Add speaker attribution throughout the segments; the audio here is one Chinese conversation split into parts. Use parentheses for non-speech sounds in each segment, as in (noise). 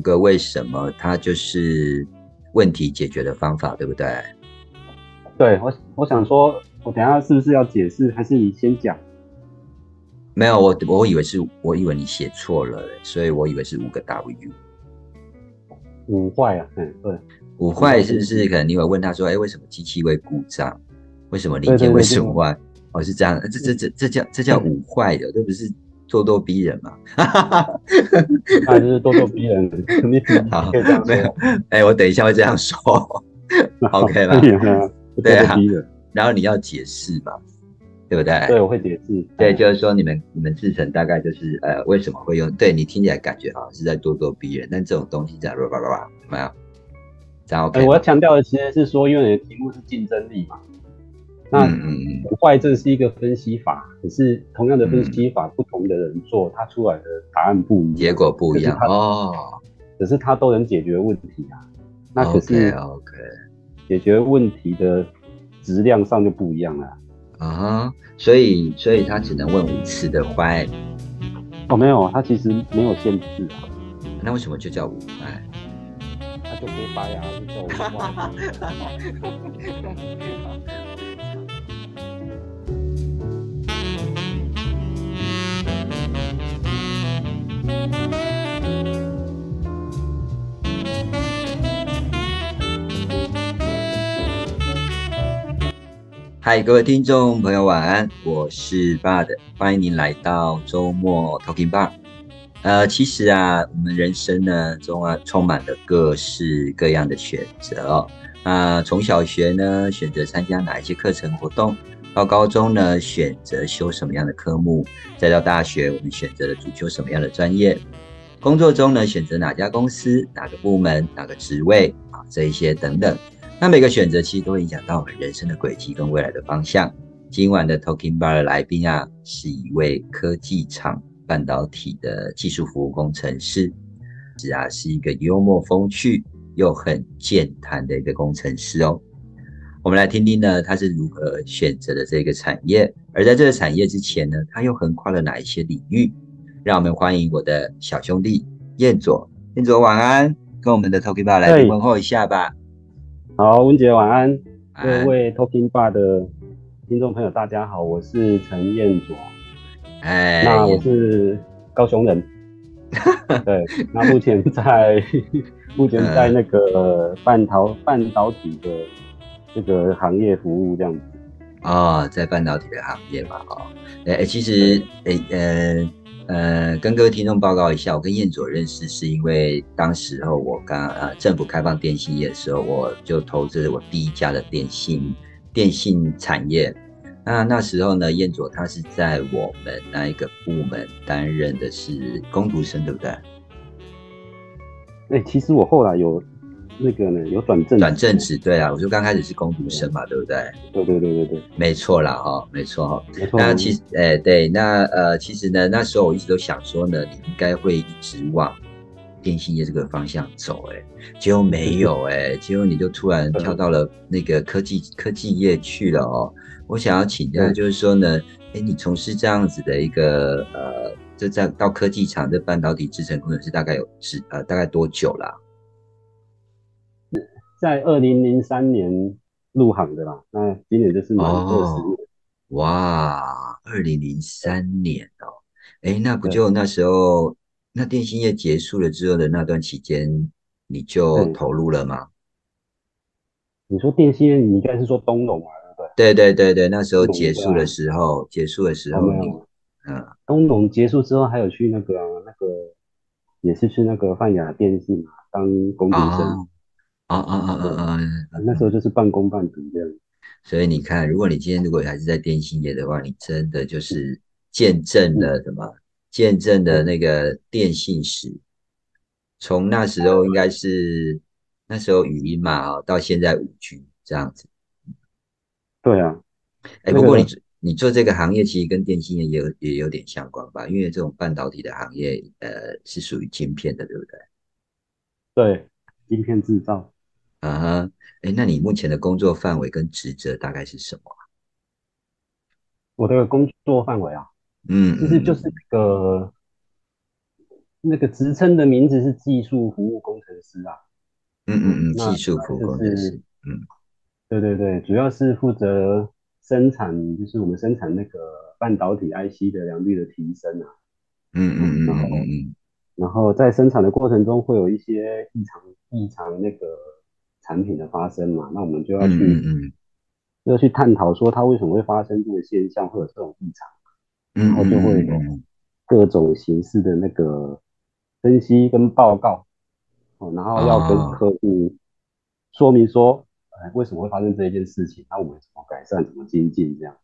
Speaker 1: 五个为什么，它就是问题解决的方法，对不对？
Speaker 2: 对我，我想说，我等下是不是要解释，还是你先讲？
Speaker 1: 没有，我我以为是，我以为你写错了，所以我以为是五个 W。
Speaker 2: 五坏啊，嗯，对，
Speaker 1: 五坏是不是？可能你会问他说，哎，为什么机器会故障？为什么零件会损坏？哦，是这样，这这这这叫这叫五坏的，这不是咄咄逼人吗？(laughs)
Speaker 2: 还是咄咄逼人？好，
Speaker 1: 没有，哎，我等一下会这样说，(laughs) OK 了，对啊，然后你要解释嘛，对不对？
Speaker 2: 对，我会解释。
Speaker 1: 对，就是说你们你们制成大概就是呃，为什么会用？对你听起来感觉好像是在咄咄逼人，但这种东西在叭叭叭叭，怎么样？这样 OK。
Speaker 2: 我要强调的其实是说，因为你的题目是竞争力嘛。那不坏，这是一个分析法，可是同样的分析法，不同的人做，他出来的答案不一样，
Speaker 1: 结果不一样哦。
Speaker 2: 可是他都能解决问题啊。那可是
Speaker 1: OK，
Speaker 2: 解决问题的质量上就不一样了
Speaker 1: 啊。所以，所以他只能问五次的坏。
Speaker 2: 哦，没有，他其实没有限制啊。
Speaker 1: 那为什么就叫五坏？
Speaker 2: 他就可以拔牙就叫五坏。(laughs)
Speaker 1: 嗨，各位听众朋友，晚安，我是 Bud，欢迎您来到周末 Talking Bar。呃，其实啊，我们人生呢中啊充满了各式各样的选择哦。啊，从小学呢选择参加哪一些课程活动，到高中呢选择修什么样的科目，再到大学我们选择了主修什么样的专业，工作中呢选择哪家公司、哪个部门、哪个职位啊，这一些等等。那每个选择其实都会影响到我们人生的轨迹跟未来的方向。今晚的 Talking Bar 的来宾啊，是一位科技厂半导体的技术服务工程师，是啊，是一个幽默风趣又很健谈的一个工程师哦。我们来听听呢，他是如何选择的这个产业，而在这个产业之前呢，他又横跨了哪一些领域？让我们欢迎我的小兄弟彦佐。彦佐晚安，跟我们的 Talking Bar 来宾问候一下吧。
Speaker 2: 好，文姐晚安，各位 Talking Bar 的听众朋友，大家好，我是陈彦卓，
Speaker 1: 哎，
Speaker 2: 那我是高雄人，(laughs) 对，那目前在 (laughs) 目前在那个半导半导体的这个行业服务这样子，
Speaker 1: 哦，在半导体的行业嘛，哦，哎，其实，哎，呃。呃，跟各位听众报告一下，我跟燕佐认识是因为当时候我刚呃政府开放电信业的时候，我就投资了我第一家的电信电信产业。那那时候呢，燕佐他是在我们那一个部门担任的是工读生，对不对？
Speaker 2: 哎，其实我后来有。那个呢，有转正，
Speaker 1: 转正职，对啊，我就刚开始是工读生嘛，对不对？
Speaker 2: 对对对对对，
Speaker 1: 没错啦，哈，没错
Speaker 2: 哈。
Speaker 1: 那其实，哎，对，那呃，其实呢，那时候我一直都想说呢，你应该会一直往电信业这个方向走，哎，结果没有，哎，(laughs) 结果你就突然跳到了那个科技科技业去了哦。我想要请教，就是说呢，哎，你从事这样子的一个呃，这在到科技厂的半导体制程工程师，大概有是呃，大概多久了？
Speaker 2: 在二零零三年入行的啦，那今年就是满二十年。
Speaker 1: 哇，二零零三年哦，哎，那不就那时候，那电信业结束了之后的那段期间，你就投入了吗？
Speaker 2: 你说电信业，你应该是说东龙啊，
Speaker 1: 对不对？对对对对，那时候结束的时候，结束的时候，
Speaker 2: 嗯，东龙结束之后，还有去那个那个，也是去那个泛亚电信嘛，当工读生。
Speaker 1: 啊啊啊啊
Speaker 2: 啊！那时候就是半工半读这样。
Speaker 1: 所以你看，如果你今天如果还是在电信业的话，你真的就是见证了什么？见证了那个电信史。从那时候应该是那时候语音嘛啊，到现在五 G 这样子。
Speaker 2: 对啊。
Speaker 1: 哎，不过你你做这个行业其实跟电信业也有也有点相关吧？因为这种半导体的行业，呃，是属于晶片的，对不对？
Speaker 2: 对，晶片制造。
Speaker 1: 啊，哎，那你目前的工作范围跟职责大概是什么？
Speaker 2: 我的工作范围啊，嗯，其实就是个那个职称的名字是技术服务工程师啊。
Speaker 1: 嗯嗯嗯，
Speaker 2: 那
Speaker 1: 技术服务工程师，嗯，
Speaker 2: 对对对，主要是负责生产，就是我们生产那个半导体 IC 的良率的提升啊。
Speaker 1: 嗯嗯嗯
Speaker 2: 然后
Speaker 1: 嗯嗯嗯，
Speaker 2: 然后在生产的过程中会有一些异常异常那个产品的发生嘛，那我们就要
Speaker 1: 嗯
Speaker 2: 去、
Speaker 1: 嗯嗯
Speaker 2: 要去探讨说它为什么会发生这个现象，会有这种异常，
Speaker 1: 嗯，
Speaker 2: 然后就会有
Speaker 1: 嗯
Speaker 2: 各种形式的那个分析跟报告，哦，然后要跟
Speaker 1: 哦
Speaker 2: 客户说明说，哎，为什么会发生这一件事情，那我们怎么改善，怎么精进这样。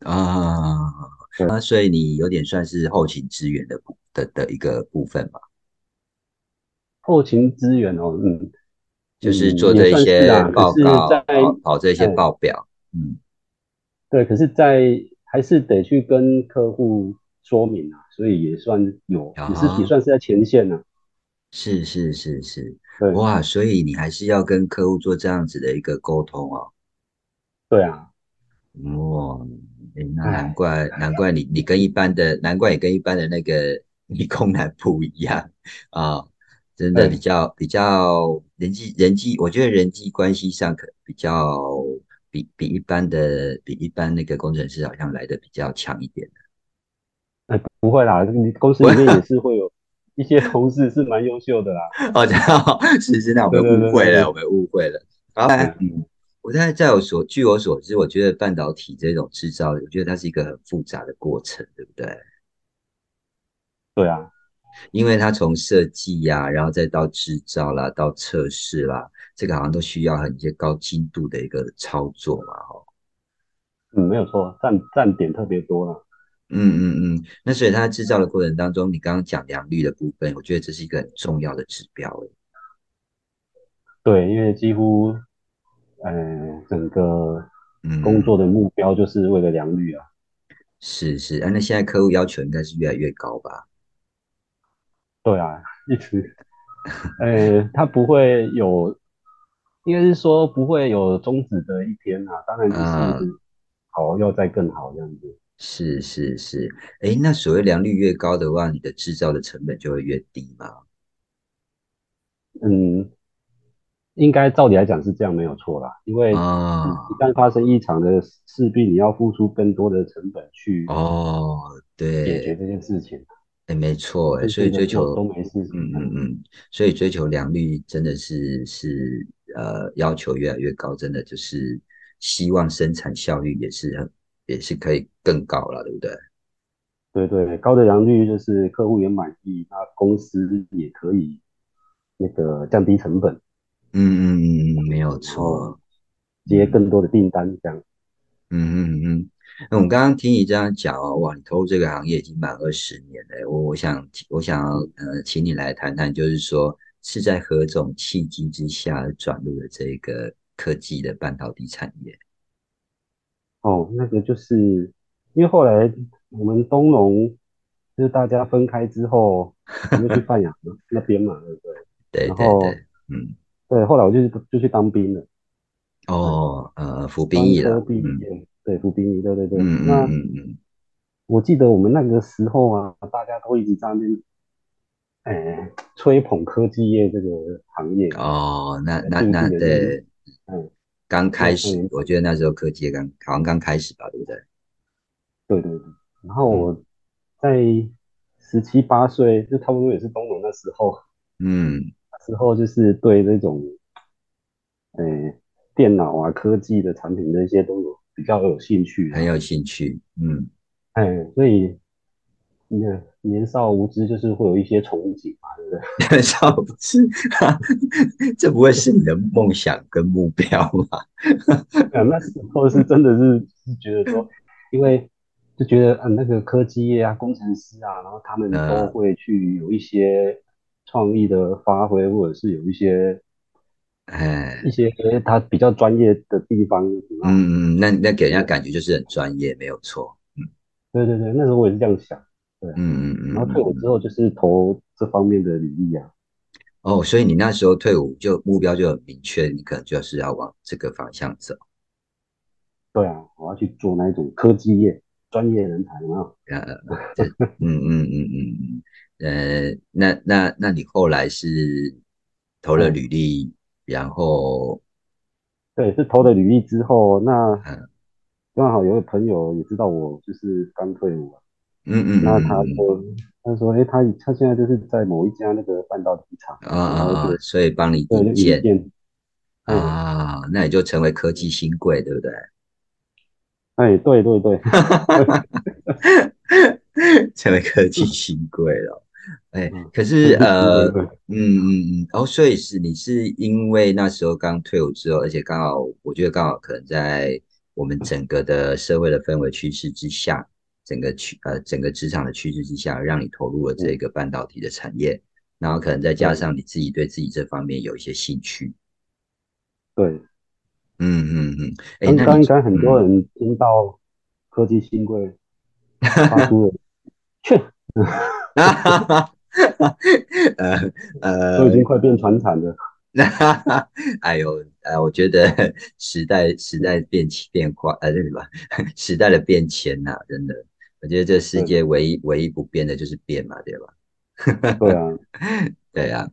Speaker 1: 啊
Speaker 2: 对。
Speaker 1: 啊，所以你有点算是后勤支援的的的一个部分吧，
Speaker 2: 后勤资源哦，嗯，
Speaker 1: 就是做这一些报告，
Speaker 2: 在
Speaker 1: 跑跑这些
Speaker 2: 哎
Speaker 1: 报表，嗯。
Speaker 2: 对，可是在，还是得去跟客户说明啊，所以也算有，也是
Speaker 1: 啊
Speaker 2: 也算是在前线呢、
Speaker 1: 是是是是，哇，所以你还是要跟客户做这样子的一个沟通哦。
Speaker 2: 对啊，
Speaker 1: 哇，诶那
Speaker 2: 唉
Speaker 1: 难怪难怪你你跟一般的难怪你跟一般的那个 (laughs) 理工男不一样啊，真的比较比较人际人际，我觉得人际关系上可比较比比一般的比一般那个工程师好像来的比较强一点。
Speaker 2: 不会啦，你公司里面也是会有一些同事是蛮优秀的啦。(laughs)
Speaker 1: 哦，这是是，那我们误会了，我们误会了。好，嗯，我现在在我所据我所知，我觉得半导体这种制造，我觉得它是一个很复杂的过程，对不对？
Speaker 2: 对啊，
Speaker 1: 因为它从设计呀、然后再到制造啦，到测试啦，这个好像都需要很一些高精度的一个操作嘛，哈。
Speaker 2: 嗯，没有错，占站点特别多啦。
Speaker 1: 嗯嗯嗯，那所以它在制造的过程当中，你刚刚讲良率的部分，我觉得这是一个很重要的指标诶。
Speaker 2: 对，因为几乎，呃，整个
Speaker 1: 嗯，
Speaker 2: 工作的目标就是为了良率啊。
Speaker 1: 是是，啊，那现在客户要求应该是越来越高吧？
Speaker 2: 对啊，(laughs) 一直，呃，它不会有，应该是说不会有终止的一天啊。当然就
Speaker 1: 啊
Speaker 2: 是好要再更好这样子。
Speaker 1: 是是是，诶，那所谓良率越高的话，你的制造的成本就会越低嘛？
Speaker 2: 嗯，应该照理来讲是这样没有错啦，因为
Speaker 1: 啊，
Speaker 2: 一旦发生异常的，势必你要付出更多的成本去
Speaker 1: 哦，对，
Speaker 2: 解决这件事情。
Speaker 1: 诶，没错，所以追求
Speaker 2: 都没事。
Speaker 1: 嗯嗯嗯，所以追求良率真的是是呃要求越来越高，真的就是希望生产效率也是很也是可以更高了，对不对？
Speaker 2: 对对，高的良率就是客户也满意，那公司也可以那个降低成本，
Speaker 1: 嗯嗯嗯嗯，没有
Speaker 2: 然
Speaker 1: 错。
Speaker 2: 接更多的订单这样。
Speaker 1: 嗯嗯嗯，那我们刚刚听你这样讲哦，哇，你投入这个行业已经满二十年了，我我想我想呃，请你来谈谈，就是说是在何种契机之下转入了这个科技的半导体产业？
Speaker 2: 哦，那个就是因为后来我们东农就是大家分开之后，我就去范阳那边嘛，对不对？
Speaker 1: 对对对，嗯，
Speaker 2: 对，后来我就就去当兵了，
Speaker 1: 哦，呃，服兵役了，
Speaker 2: 科毕
Speaker 1: 嗯
Speaker 2: 业，对，服兵役，对对对。
Speaker 1: 嗯
Speaker 2: 那
Speaker 1: 嗯嗯嗯，
Speaker 2: 我记得我们那个时候啊，大家都一直在那边，哎，吹捧科技业这个行业。
Speaker 1: 哦，那那那
Speaker 2: 对嗯，
Speaker 1: 刚开始
Speaker 2: 嗯，
Speaker 1: 我觉得那时候科技也刚好像刚开始吧，对不对？
Speaker 2: 对对对。然后我在十七八岁，就差不多也是东龙那时候，
Speaker 1: 嗯
Speaker 2: 那时候就是对这种，哎，电脑啊、科技的产品这些都有比较有兴趣啊。
Speaker 1: 很有兴趣，嗯。
Speaker 2: 哎，所以年年少无知，就是会有一些憧憬嘛，对不对？(laughs)
Speaker 1: 少不是，(laughs) 这不会是你的梦想跟目标吗？(laughs)
Speaker 2: 啊，那时候是真的是是觉得说，因为就觉得啊，那个科技业啊、工程师啊，然后他们都
Speaker 1: 嗯
Speaker 2: 会去有一些创意的发挥，或者是有一些
Speaker 1: 哎，
Speaker 2: 一些他比较专业的地方啊。
Speaker 1: 嗯嗯，那那给人家感觉就是很专业，没有错。
Speaker 2: 对对对，那时候我也是这样想。
Speaker 1: 对嗯嗯嗯。
Speaker 2: 然后退伍之后就是投这方面的履历啊。
Speaker 1: 哦，所以你那时候退伍就目标就很明确，你可能就是要往这个方向走。
Speaker 2: 对啊，我要去做那一种科技业。专业人才啊。
Speaker 1: 呃，这嗯嗯嗯嗯嗯，呃，那那那你后来是投了履历，然后
Speaker 2: 对，是投了履历之后，那
Speaker 1: 嗯。
Speaker 2: 刚好有个朋友也知道我就是刚退伍，
Speaker 1: 嗯嗯
Speaker 2: 那他
Speaker 1: 嗯。嗯
Speaker 2: 就他说，哎，他他现在就是在某一家那个半导体厂，
Speaker 1: 啊啊所以帮你引荐。啊，那你就成为科技新贵，对不对？(laughs)
Speaker 2: 哎，对对对，(laughs)
Speaker 1: 成为科技新贵了。哎，
Speaker 2: 嗯
Speaker 1: 可是呃，嗯嗯嗯，哦，所以是你是因为那时候刚退伍之后，而且刚好我觉得刚好可能在我们整个的社会的氛围趋势之下，整个趋呃整个职场的趋势之下，让你投入了这个半导体的产业，然后可能再加上你自己对自己这方面有一些兴趣，
Speaker 2: 对，
Speaker 1: 嗯嗯嗯，哎，
Speaker 2: 刚
Speaker 1: 那你
Speaker 2: 刚应该很多人听到科技新贵发出去，(laughs) (laughs)
Speaker 1: 呃呃，
Speaker 2: 都已经快变传产了。(laughs)
Speaker 1: 哎呦，呃，我觉得时代时代变迁变化，呃，那什么，(laughs) 时代的变迁呐、真的，我觉得这世界唯一唯一不变的就是变嘛，对吧？
Speaker 2: 对啊，
Speaker 1: 对啊，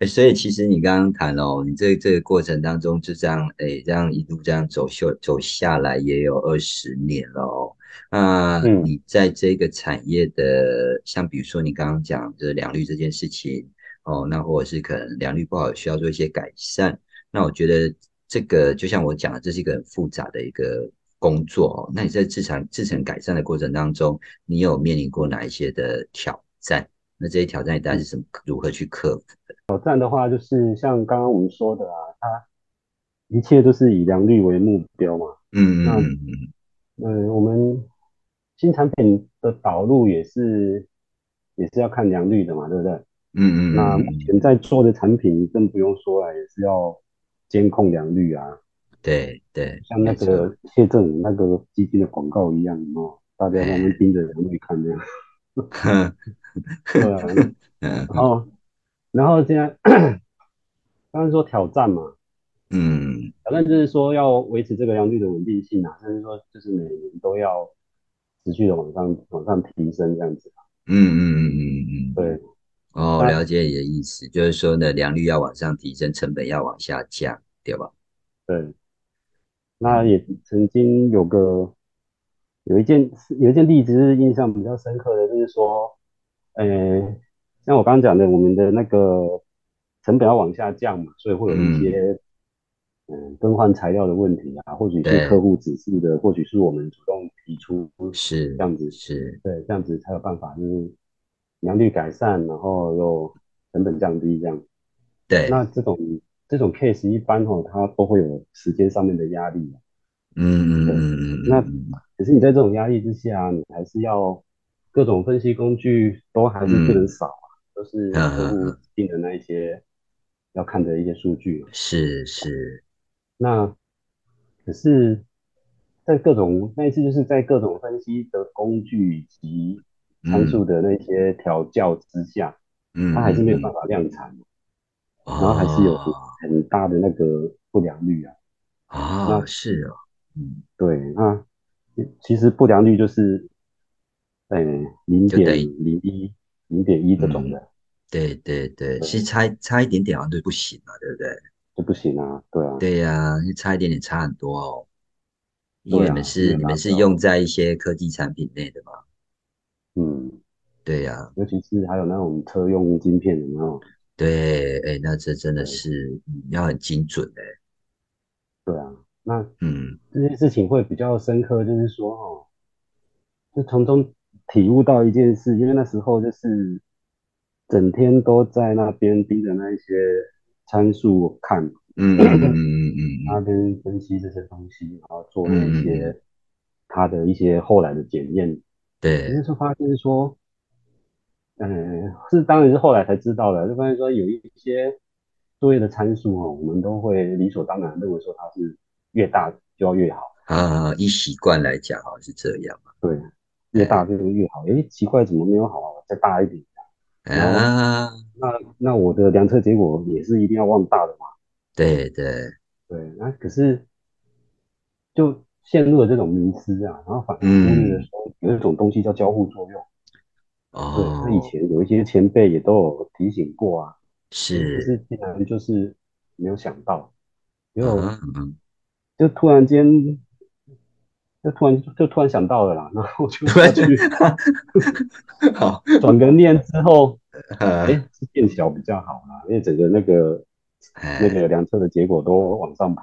Speaker 1: 诶所以其实你刚刚谈哦，你这这个过程当中就这样，哎，这样一路这样走秀走下来也有二十年了哦。那
Speaker 2: 嗯
Speaker 1: 你在这个产业的，像比如说你刚刚讲的良率这件事情哦，那或者是可能良率不好，需要做一些改善。那我觉得这个就像我讲的，这是一个很复杂的一个工作哦。那你在自成自成改善的过程当中，你有面临过哪一些的挑战？那这些挑战你大概是什么如何去克服的？
Speaker 2: 挑战的话就是像刚刚我们说的啊，它一切都是以良率为目标嘛。那
Speaker 1: 嗯嗯嗯
Speaker 2: 嗯，我们新产品的导入也是也是要看良率的嘛，对不对？
Speaker 1: 嗯嗯
Speaker 2: 那目
Speaker 1: 嗯，
Speaker 2: 前在做的产品更不用说了，也是要监控良率啊，
Speaker 1: 对对，
Speaker 2: 像那个谢振武那个基金的广告一样哦，大家慢慢盯着良率看这样。(laughs) 对啊，
Speaker 1: 嗯
Speaker 2: 然后然后现在 (coughs) 刚刚说挑战嘛，
Speaker 1: 嗯。
Speaker 2: 挑战就是说要维持这个良率的稳定性啊，甚至说就是每年都要持续的往上往上提升这样子。
Speaker 1: 嗯嗯嗯嗯嗯，
Speaker 2: 对。
Speaker 1: 哦，
Speaker 2: 那
Speaker 1: 了解你的意思，就是说呢，良率要往上提升，成本要往下降，对吧？
Speaker 2: 对，那也曾经有个有一件有一件例子是印象比较深刻的，就是说，呃，像我刚刚讲的，我们的那个成本要往下降嘛，所以会有一些嗯更换材料的问题啊，或许是客户指示的，或许是我们主动提出
Speaker 1: 是
Speaker 2: 这样子，
Speaker 1: 是，
Speaker 2: 对，这样子才有办法就是良率改善，然后又成本降低这样。
Speaker 1: 对，
Speaker 2: 那这种这种 case 一般哦，它都会有时间上面的压力啊。
Speaker 1: 嗯嗯嗯嗯，
Speaker 2: 那
Speaker 1: 嗯
Speaker 2: 可是你在这种压力之下，你还是要各种分析工具都还是不能少啊，都是
Speaker 1: 嗯
Speaker 2: 客户定的那一些要看的一些数据。
Speaker 1: 是是，
Speaker 2: 那可是，在各种那一次就是在各种分析的工具以及参数的那些调教之下，
Speaker 1: 嗯，
Speaker 2: 它还是没有办
Speaker 1: 法，
Speaker 2: 量产，
Speaker 1: 然
Speaker 2: 然后还是有很大的那个不良率啊。
Speaker 1: 啊，
Speaker 2: 那
Speaker 1: 是哦，嗯，
Speaker 2: 对，那其实不良率就是，呃，零点零一、零点一这种的
Speaker 1: 对对对，
Speaker 2: 对
Speaker 1: 其实差差一点点好像就不行了，对不对？
Speaker 2: 就不行啊，对啊，
Speaker 1: 对呀、差一点点差很多哦。因为你们是你们是用在一些科技产品内的嘛？
Speaker 2: 嗯，
Speaker 1: 对呀、
Speaker 2: 尤其是还有那种车用晶片，的那种？
Speaker 1: 对，哎，那这真的是嗯要很精准哎。
Speaker 2: 对啊，那
Speaker 1: 嗯。
Speaker 2: 这件事情会比较深刻，就是说哦，就从中体悟到一件事，因为那时候就是整天都在那边盯着那一些参数看，
Speaker 1: 嗯嗯嗯嗯 (clears throat)
Speaker 2: 那
Speaker 1: 嗯
Speaker 2: 边分析这些东西，然后做那些他的一些后来的检验，
Speaker 1: 对，
Speaker 2: 那时候发现说，嗯，是当然是后来才知道的，就发现说有一些作业的参数哦，我们都会理所当然认为说它是越大就要越好，
Speaker 1: 啊，以习惯来讲好像是这样嘛。
Speaker 2: 对，越大就是越好。诶，奇怪，怎么没有好啊？再大一点。
Speaker 1: 啊，
Speaker 2: 那那我的量测结果也是一定要往大的嘛？
Speaker 1: 对对，
Speaker 2: 对，那可是就陷入了这种迷失啊，然后反而忽略了说有一种东西叫交互作用。
Speaker 1: 哦，
Speaker 2: 对，那以前有一些前辈也都有提醒过啊，可
Speaker 1: 是，
Speaker 2: 是竟然就是没有想到，就
Speaker 1: 嗯嗯，
Speaker 2: 就突然间，就突然就突然想到了啦，然后就
Speaker 1: 突然
Speaker 2: 下去 (laughs)
Speaker 1: 好，
Speaker 2: 转个念之后，(laughs)
Speaker 1: 呃，
Speaker 2: 哎，是变小比较好啦，因为整个那个那
Speaker 1: 哎，
Speaker 2: 个量测的结果都往上爬，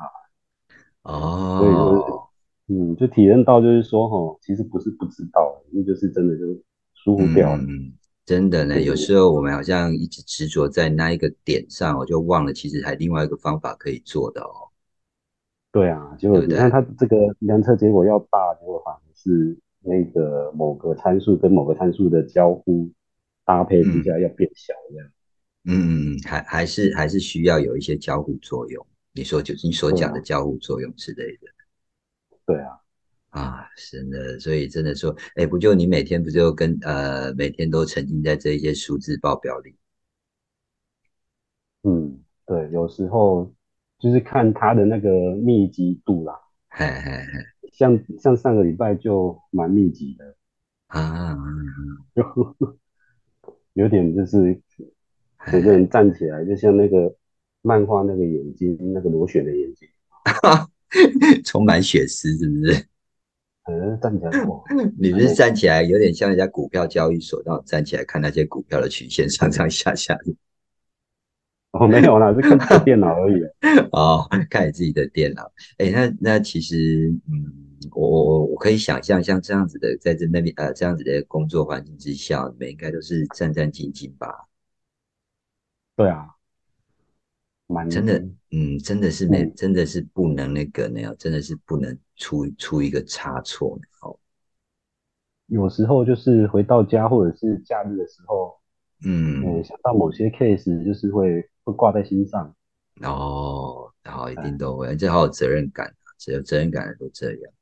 Speaker 2: 哦所以就是
Speaker 1: 哦，
Speaker 2: 嗯，就体验到就是说哈，其实不是不知道，那就是真的就疏忽掉了。
Speaker 1: 嗯，真的呢，有时候我们好像一直执着在那一个点上，我就忘了其实还另外一个方法可以做的哦，
Speaker 2: 对啊，结果
Speaker 1: 对不对？
Speaker 2: 你看它这个量测结果要大，结果反而是那个某个参数跟某个参数的交互搭配之
Speaker 1: 嗯
Speaker 2: 下要变小这样。
Speaker 1: 嗯嗯，嗯还还是还是需要有一些交互作用。你说就是你所讲的交互作用之类的
Speaker 2: 对啊，
Speaker 1: 啊，真的，所以真的说，哎，不就你每天不就跟呃每天都沉浸在这一些数字报表里？
Speaker 2: 嗯，对，有时候就是看它的那个密集度啦，
Speaker 1: 嘿嘿嘿。
Speaker 2: 像像上个礼拜就蛮密集的，
Speaker 1: 啊，
Speaker 2: 就 (laughs) 有点就是
Speaker 1: 嘿
Speaker 2: 整个人站起来，就像那个漫画那个眼睛，那个螺旋的眼睛，
Speaker 1: 嘿，(laughs) 充满血丝是不是？
Speaker 2: 站起来哇，(laughs)
Speaker 1: 你不是站起来有点像人家股票交易所那种站起来看那些股票的曲线上上下下的 (laughs)
Speaker 2: 哦，没有啦，是看这个电脑而已。(laughs)
Speaker 1: 哦，看你自己的电脑。哎，那那其实，嗯，我我我我可以想象，像这样子的，在这那边呃这样子的工作环境之下，你们应该都是战战兢兢吧？
Speaker 2: 对啊，蛮
Speaker 1: 真的，嗯，真的是没，
Speaker 2: 嗯，
Speaker 1: 真的是不能那个呢，真的是不能出出一个差错。哦，
Speaker 2: 有时候就是回到家或者是假日的时候，嗯，
Speaker 1: 嗯，
Speaker 2: 想到某些 case 就是会会挂在心上。
Speaker 1: 哦，好，一定
Speaker 2: 哎，
Speaker 1: 都会，这好有责任感啊，只有责任感的都这样。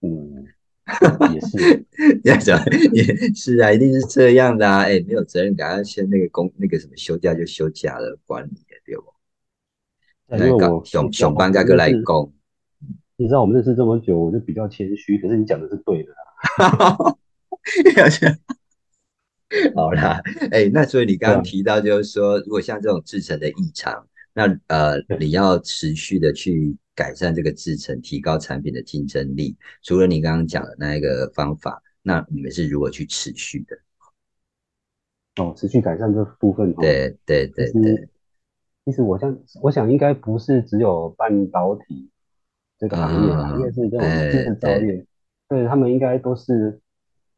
Speaker 2: 嗯，(laughs) 也是，
Speaker 1: 要讲也是啊，一定是这样的啊！哎，没有责任感，要先那个工那个什么休假就休假了，管你的对不？
Speaker 2: 因为我你知道
Speaker 1: 上上班该
Speaker 2: 我
Speaker 1: 过来
Speaker 2: 认识，
Speaker 1: 讲，
Speaker 2: 你知道我们认识这么久，我就比较谦虚，可是你讲的是对的啊。(laughs) (laughs)
Speaker 1: 好啦，哎，那所以你刚刚提到，就是说，如果像这种制成的异常，那呃，你要持续的去改善这个制成，提高产品的竞争力。除了你刚刚讲的那一个方法，那你们是如何去持续的？
Speaker 2: 哦，持续改善这部分哦，
Speaker 1: 对对
Speaker 2: 其
Speaker 1: 对对，
Speaker 2: 实其实我想我想应该不是只有半导体这个行业啦，应
Speaker 1: 啊，
Speaker 2: 该是这种
Speaker 1: 哎，
Speaker 2: 制造
Speaker 1: 对，
Speaker 2: 业，对，他们应该都是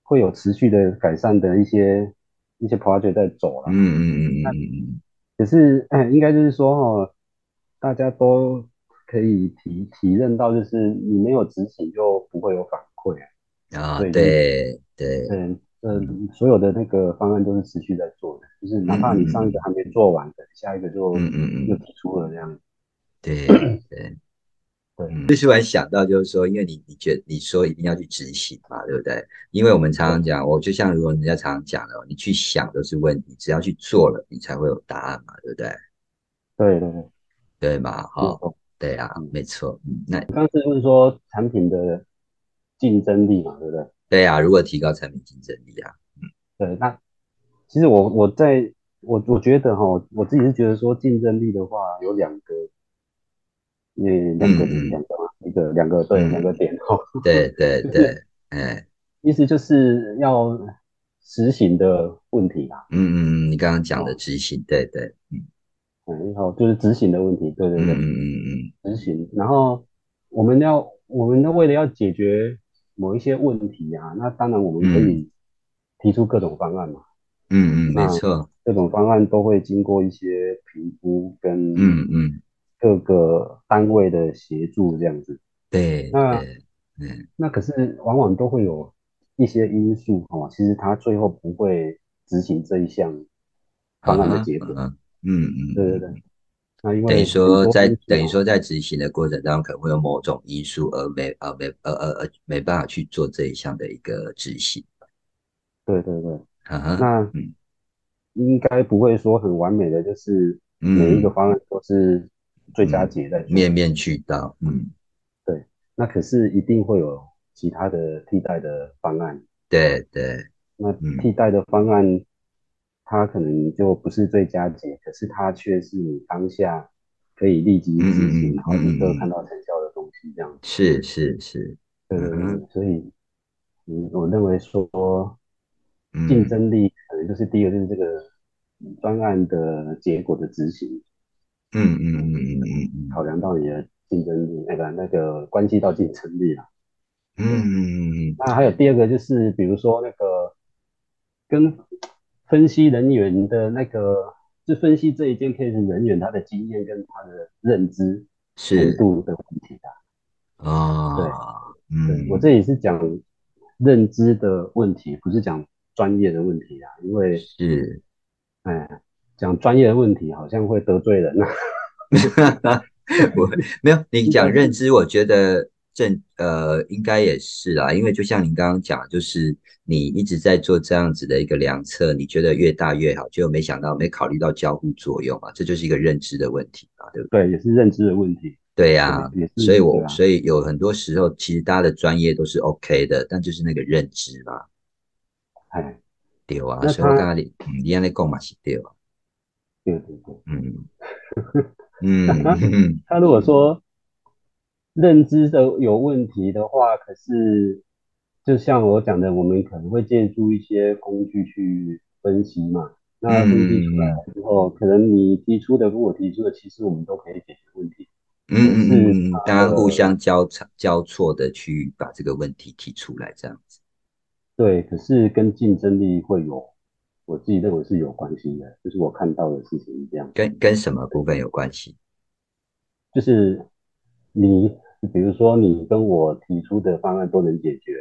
Speaker 2: 会有持续的改善的一些一些 project 在走了
Speaker 1: 嗯
Speaker 2: 嗯。
Speaker 1: 嗯
Speaker 2: 那
Speaker 1: 嗯嗯
Speaker 2: 可是，哎，(clears throat) 应该就是说哦，大家都可以体体认到，就是你没有执行就不会有反馈啊，
Speaker 1: 嗯，啊，
Speaker 2: 所以就是
Speaker 1: 对对，
Speaker 2: 嗯
Speaker 1: 嗯
Speaker 2: 嗯，所有的那个方案都是持续在做的，就是哪
Speaker 1: 嗯
Speaker 2: 怕你
Speaker 1: 嗯嗯
Speaker 2: 上一个还没做完的，下一个就
Speaker 1: 嗯嗯嗯，
Speaker 2: 又提出了这样。
Speaker 1: 对 (clears throat) 对。
Speaker 2: 对，
Speaker 1: 就是我想到，就是说，因为你你觉你说一定要去执行嘛，对不对？因为我们常常，讲，我就像如果人家常常讲的，你去想都是问题，只要去做了，你才会有答案嘛，对不对？
Speaker 2: 对对对，
Speaker 1: 对嘛？好、
Speaker 2: 没有错。
Speaker 1: 对啊，
Speaker 2: 嗯，
Speaker 1: 没错。嗯，那
Speaker 2: 刚刚是问说产品的竞争力嘛，对不对？
Speaker 1: 对啊，如何提高产品竞争力啊？
Speaker 2: 对，那其实我我在我我觉得哈，我自己是觉得说竞争力的话有两个，嗯，两个两个嘛，一个两个对两个
Speaker 1: 嗯，
Speaker 2: 点哈，
Speaker 1: 对对 (laughs) 对，哎，
Speaker 2: 意思就是要实行的问题啦，
Speaker 1: 嗯嗯嗯，你刚刚讲的
Speaker 2: 哦，
Speaker 1: 执行，对对，嗯。
Speaker 2: 嗯，然后就是执行的问题，对对对，
Speaker 1: 嗯嗯嗯
Speaker 2: 执行，然后我们要我们要为了要解决某一些问题啊，那当然我们可
Speaker 1: 嗯。
Speaker 2: 以提出各种方案嘛。
Speaker 1: 嗯嗯，没错，
Speaker 2: 各种方案都会经过一些评估跟
Speaker 1: 嗯嗯，
Speaker 2: 各个单位的协助这样子。
Speaker 1: 对
Speaker 2: 那
Speaker 1: 对，嗯
Speaker 2: 那可是往往都会有一些因素哦，其实他最后不会执行这一项
Speaker 1: 啊
Speaker 2: 方案的结果。
Speaker 1: 嗯嗯
Speaker 2: 对对对，
Speaker 1: 嗯。
Speaker 2: 那因
Speaker 1: 等于
Speaker 2: 为很多
Speaker 1: 说在等于说在执行的过程当中，可能会有某种因素而没而没呃呃呃没办法去做这一项的一个执行。
Speaker 2: 对对对，
Speaker 1: 哈哈，
Speaker 2: 那
Speaker 1: 嗯
Speaker 2: 应该不会说很完美的，就是每一个
Speaker 1: 嗯，
Speaker 2: 方案都是最佳
Speaker 1: 嗯，
Speaker 2: 解在做。
Speaker 1: 面面俱到，嗯。
Speaker 2: 对，那可是一定会有其他的替代的方案。
Speaker 1: 对对，
Speaker 2: 那
Speaker 1: 嗯
Speaker 2: 替代的方案，它可能就不是最佳解，可是它却是你当下可以立即执行，然后立刻看到成效的东西，这样子。
Speaker 1: 是是是，
Speaker 2: 对对对，
Speaker 1: 嗯
Speaker 2: 所以，嗯，我认为说
Speaker 1: 嗯。
Speaker 2: 竞争力可能就是第一个就是这个专案的结果的执行，
Speaker 1: 嗯嗯嗯嗯嗯
Speaker 2: 考量到你的竞争力，那个那个关系到竞争力啦。
Speaker 1: 嗯嗯嗯嗯
Speaker 2: 那还有第二个就是，比如说那个跟分析人员的那个，就分析这一件 case 人员他的经验跟他的认知程
Speaker 1: 是
Speaker 2: 度的问题啊。
Speaker 1: 啊，
Speaker 2: 对
Speaker 1: 嗯，
Speaker 2: 我这里是讲认知的问题，不是讲专业的问题啊，因为
Speaker 1: 是。
Speaker 2: 哎，讲专业的问题好像会得罪人啊。
Speaker 1: 我没有你讲认知，我觉得正呃应该也是啦，因为就像您刚刚讲，就是你一直在做这样子的一个量测，你觉得越大越好，结果没想到没考虑到交互作用嘛，这就是一个认知的问题嘛，对不对？
Speaker 2: 对，也是认知的问题。
Speaker 1: 对呀、
Speaker 2: 对也是
Speaker 1: 所以我、
Speaker 2: 啊
Speaker 1: 所以有很多时候其实大家的专业都是 OK 的，但就是那个认知嘛，
Speaker 2: 哎，
Speaker 1: 对啊，所以我
Speaker 2: 他
Speaker 1: 刚刚你嗯，你安尼讲嘛是对啊，
Speaker 2: 对对对。
Speaker 1: 嗯 (laughs) 嗯嗯
Speaker 2: 他如果说认知的有问题的话，可是就像我讲的，我们可能会借助一些工具去分析嘛。那分析出来之后，可能你提出的跟我提出的，其实我们都可以解决问题。
Speaker 1: 嗯嗯嗯大家互相交叉交错的去把这个问题提出来，这样子。
Speaker 2: 对，可是跟竞争力会有，我自己认为是有关系的，就是我看到的事情是这样。
Speaker 1: 跟跟什么部分有关系？
Speaker 2: 就是你，比如说你跟我提出的方案都能解决，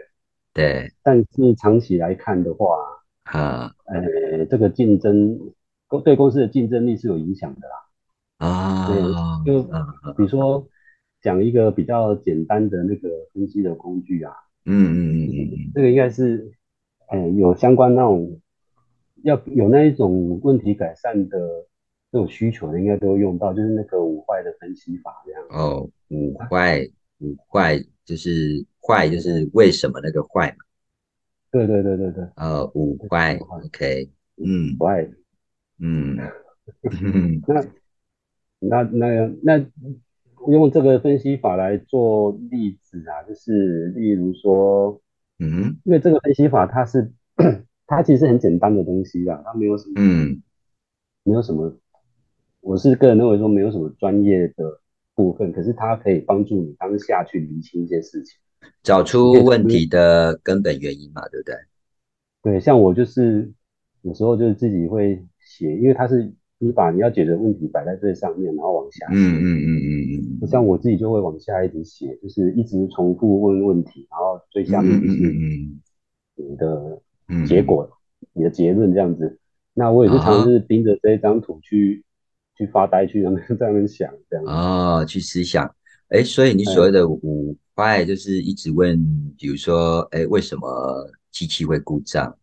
Speaker 1: 对，
Speaker 2: 但是长期来看的话，
Speaker 1: 啊
Speaker 2: 呃，这个竞争公对公司的竞争力是有影响的啦。
Speaker 1: 啊，
Speaker 2: 就
Speaker 1: 嗯
Speaker 2: 比如说讲一个比较简单的那个分析的工具啊，
Speaker 1: 嗯嗯嗯嗯
Speaker 2: 这个应该是，呃，有相关那种要有那一种问题改善的这种需求的，应该都会用到，就是那个五坏的分析法这样。
Speaker 1: 嗯，哦，五坏五坏就是坏就是为什么那个坏嘛，
Speaker 2: 对对对对对，
Speaker 1: 呃，五坏
Speaker 2: 五坏
Speaker 1: ，OK，嗯
Speaker 2: 五坏。
Speaker 1: 嗯嗯 (laughs)
Speaker 2: 那那那那用这个分析法来做例子啊，就是例如说，
Speaker 1: 嗯
Speaker 2: 因为这个分析法它是它其实很简单的东西啦，它没有什么
Speaker 1: 嗯
Speaker 2: 没有什么，我是个人认为说没有什么专业的部分，可是它可以帮助你当下去理清一些事情。
Speaker 1: 找出问题的根本原因嘛，对不对？
Speaker 2: 对，像我就是有时候就是自己会写，因为它是你把你要解决的问题摆在最上面，然后往下写。
Speaker 1: 嗯嗯嗯嗯嗯，
Speaker 2: 像我自己就会往下一直写，就是一直重复问问题，然后最下面就是
Speaker 1: 嗯
Speaker 2: 你的
Speaker 1: 嗯，
Speaker 2: 结果、你的结论这样子。那我也是常常是盯着这一张图去、去发呆，去在那边在那边想这样子。
Speaker 1: 哦，去思想，哎，所以你所谓的五坏就是一直问，比如说，哎，为什么机器会故障？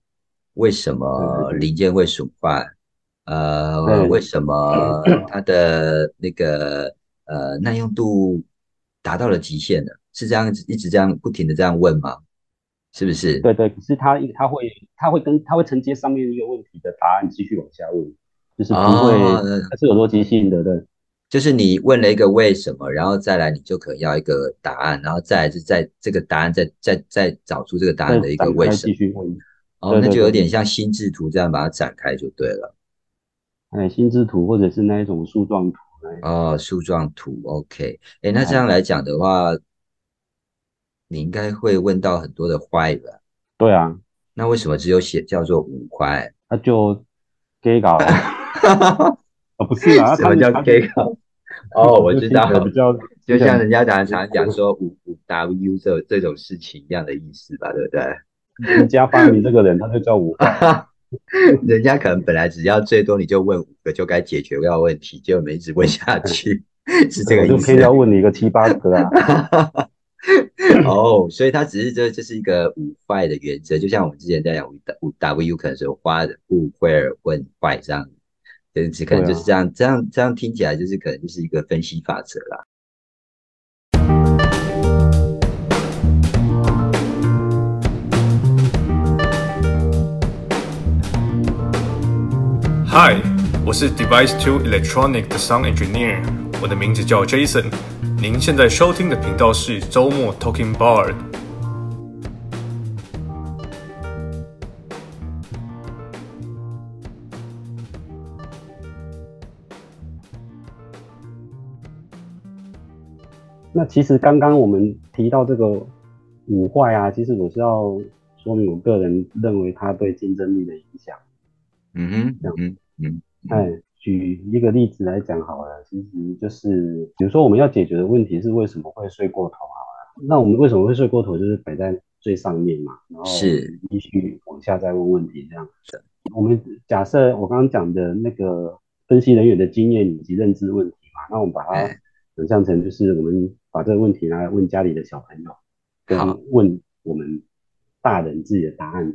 Speaker 1: 为什么零件会损坏？呃，为什么 (coughs) 它的那个呃耐用度达到了极限了？是这样子一直这样不停的这样问吗？是不是？
Speaker 2: 对对，可是他他会他会跟他会承接上面一个问题的答案继续往下问，就是不会，
Speaker 1: 哦
Speaker 2: 它是有逻辑性的，对
Speaker 1: 就是你问了一个为什么，然后再来你就可能要一个答案，然后再来是在这个答案再再再找出这个答案的一个为什么
Speaker 2: 继。续问。
Speaker 1: 哦，
Speaker 2: 对对对
Speaker 1: 那就有点像心智图这样把它展开就对了。
Speaker 2: 哎，心智图或者是那一种树状图
Speaker 1: 哦，树状图，OK。哎，那这样来讲的话，你应该会问到很多的坏吧？
Speaker 2: 对啊，
Speaker 1: 那为什么只有写叫做五坏？
Speaker 2: 那就 gay 搞，哦 (laughs) 不是啊，
Speaker 1: 什么叫 gay 搞？哦，我知道，
Speaker 2: 比较
Speaker 1: 就像人家常常讲说五五 W 这这种事情一样的意思吧，对不对？
Speaker 2: 人家发明这个人，他就叫五坏。(laughs)
Speaker 1: 人家可能本来只要最多你就问五个就该解决掉问题，结果没一直问下去，(laughs) 是这个
Speaker 2: 我就
Speaker 1: 意思
Speaker 2: 偏要问你个七八个啊。(laughs)
Speaker 1: 哦，所以它只是这这是一个五坏的原则，就像我们之前在讲五五 W 可能是花的五会而混坏这样，可能只可能就是这样，这样这样听起来就是可能就是一个分析法则啦。
Speaker 3: Hi，我是 Device Two Electronic 的 Sound Engineer。我的名字叫 Jason。您现在收听的频道是周末 Talking Bar。
Speaker 2: 那其实刚刚我们提到这个五坏啊，其实我是要说明我个人认为它对竞争力的影响。
Speaker 1: 嗯哼，嗯嗯，
Speaker 2: 哎，举一个例子来讲好了，其实就是比如说我们要解决的问题是为什么会睡过头好了，那我们为什么会睡过头，就是摆在最上面嘛，然后
Speaker 1: 是
Speaker 2: 继续往下再问问题这样。我们假设我刚刚讲的那个分析人员的经验以及认知问题嘛，那我们把它想象成就是我们把这个问题拿来问家里的小朋友，跟问我们大人自己的答案。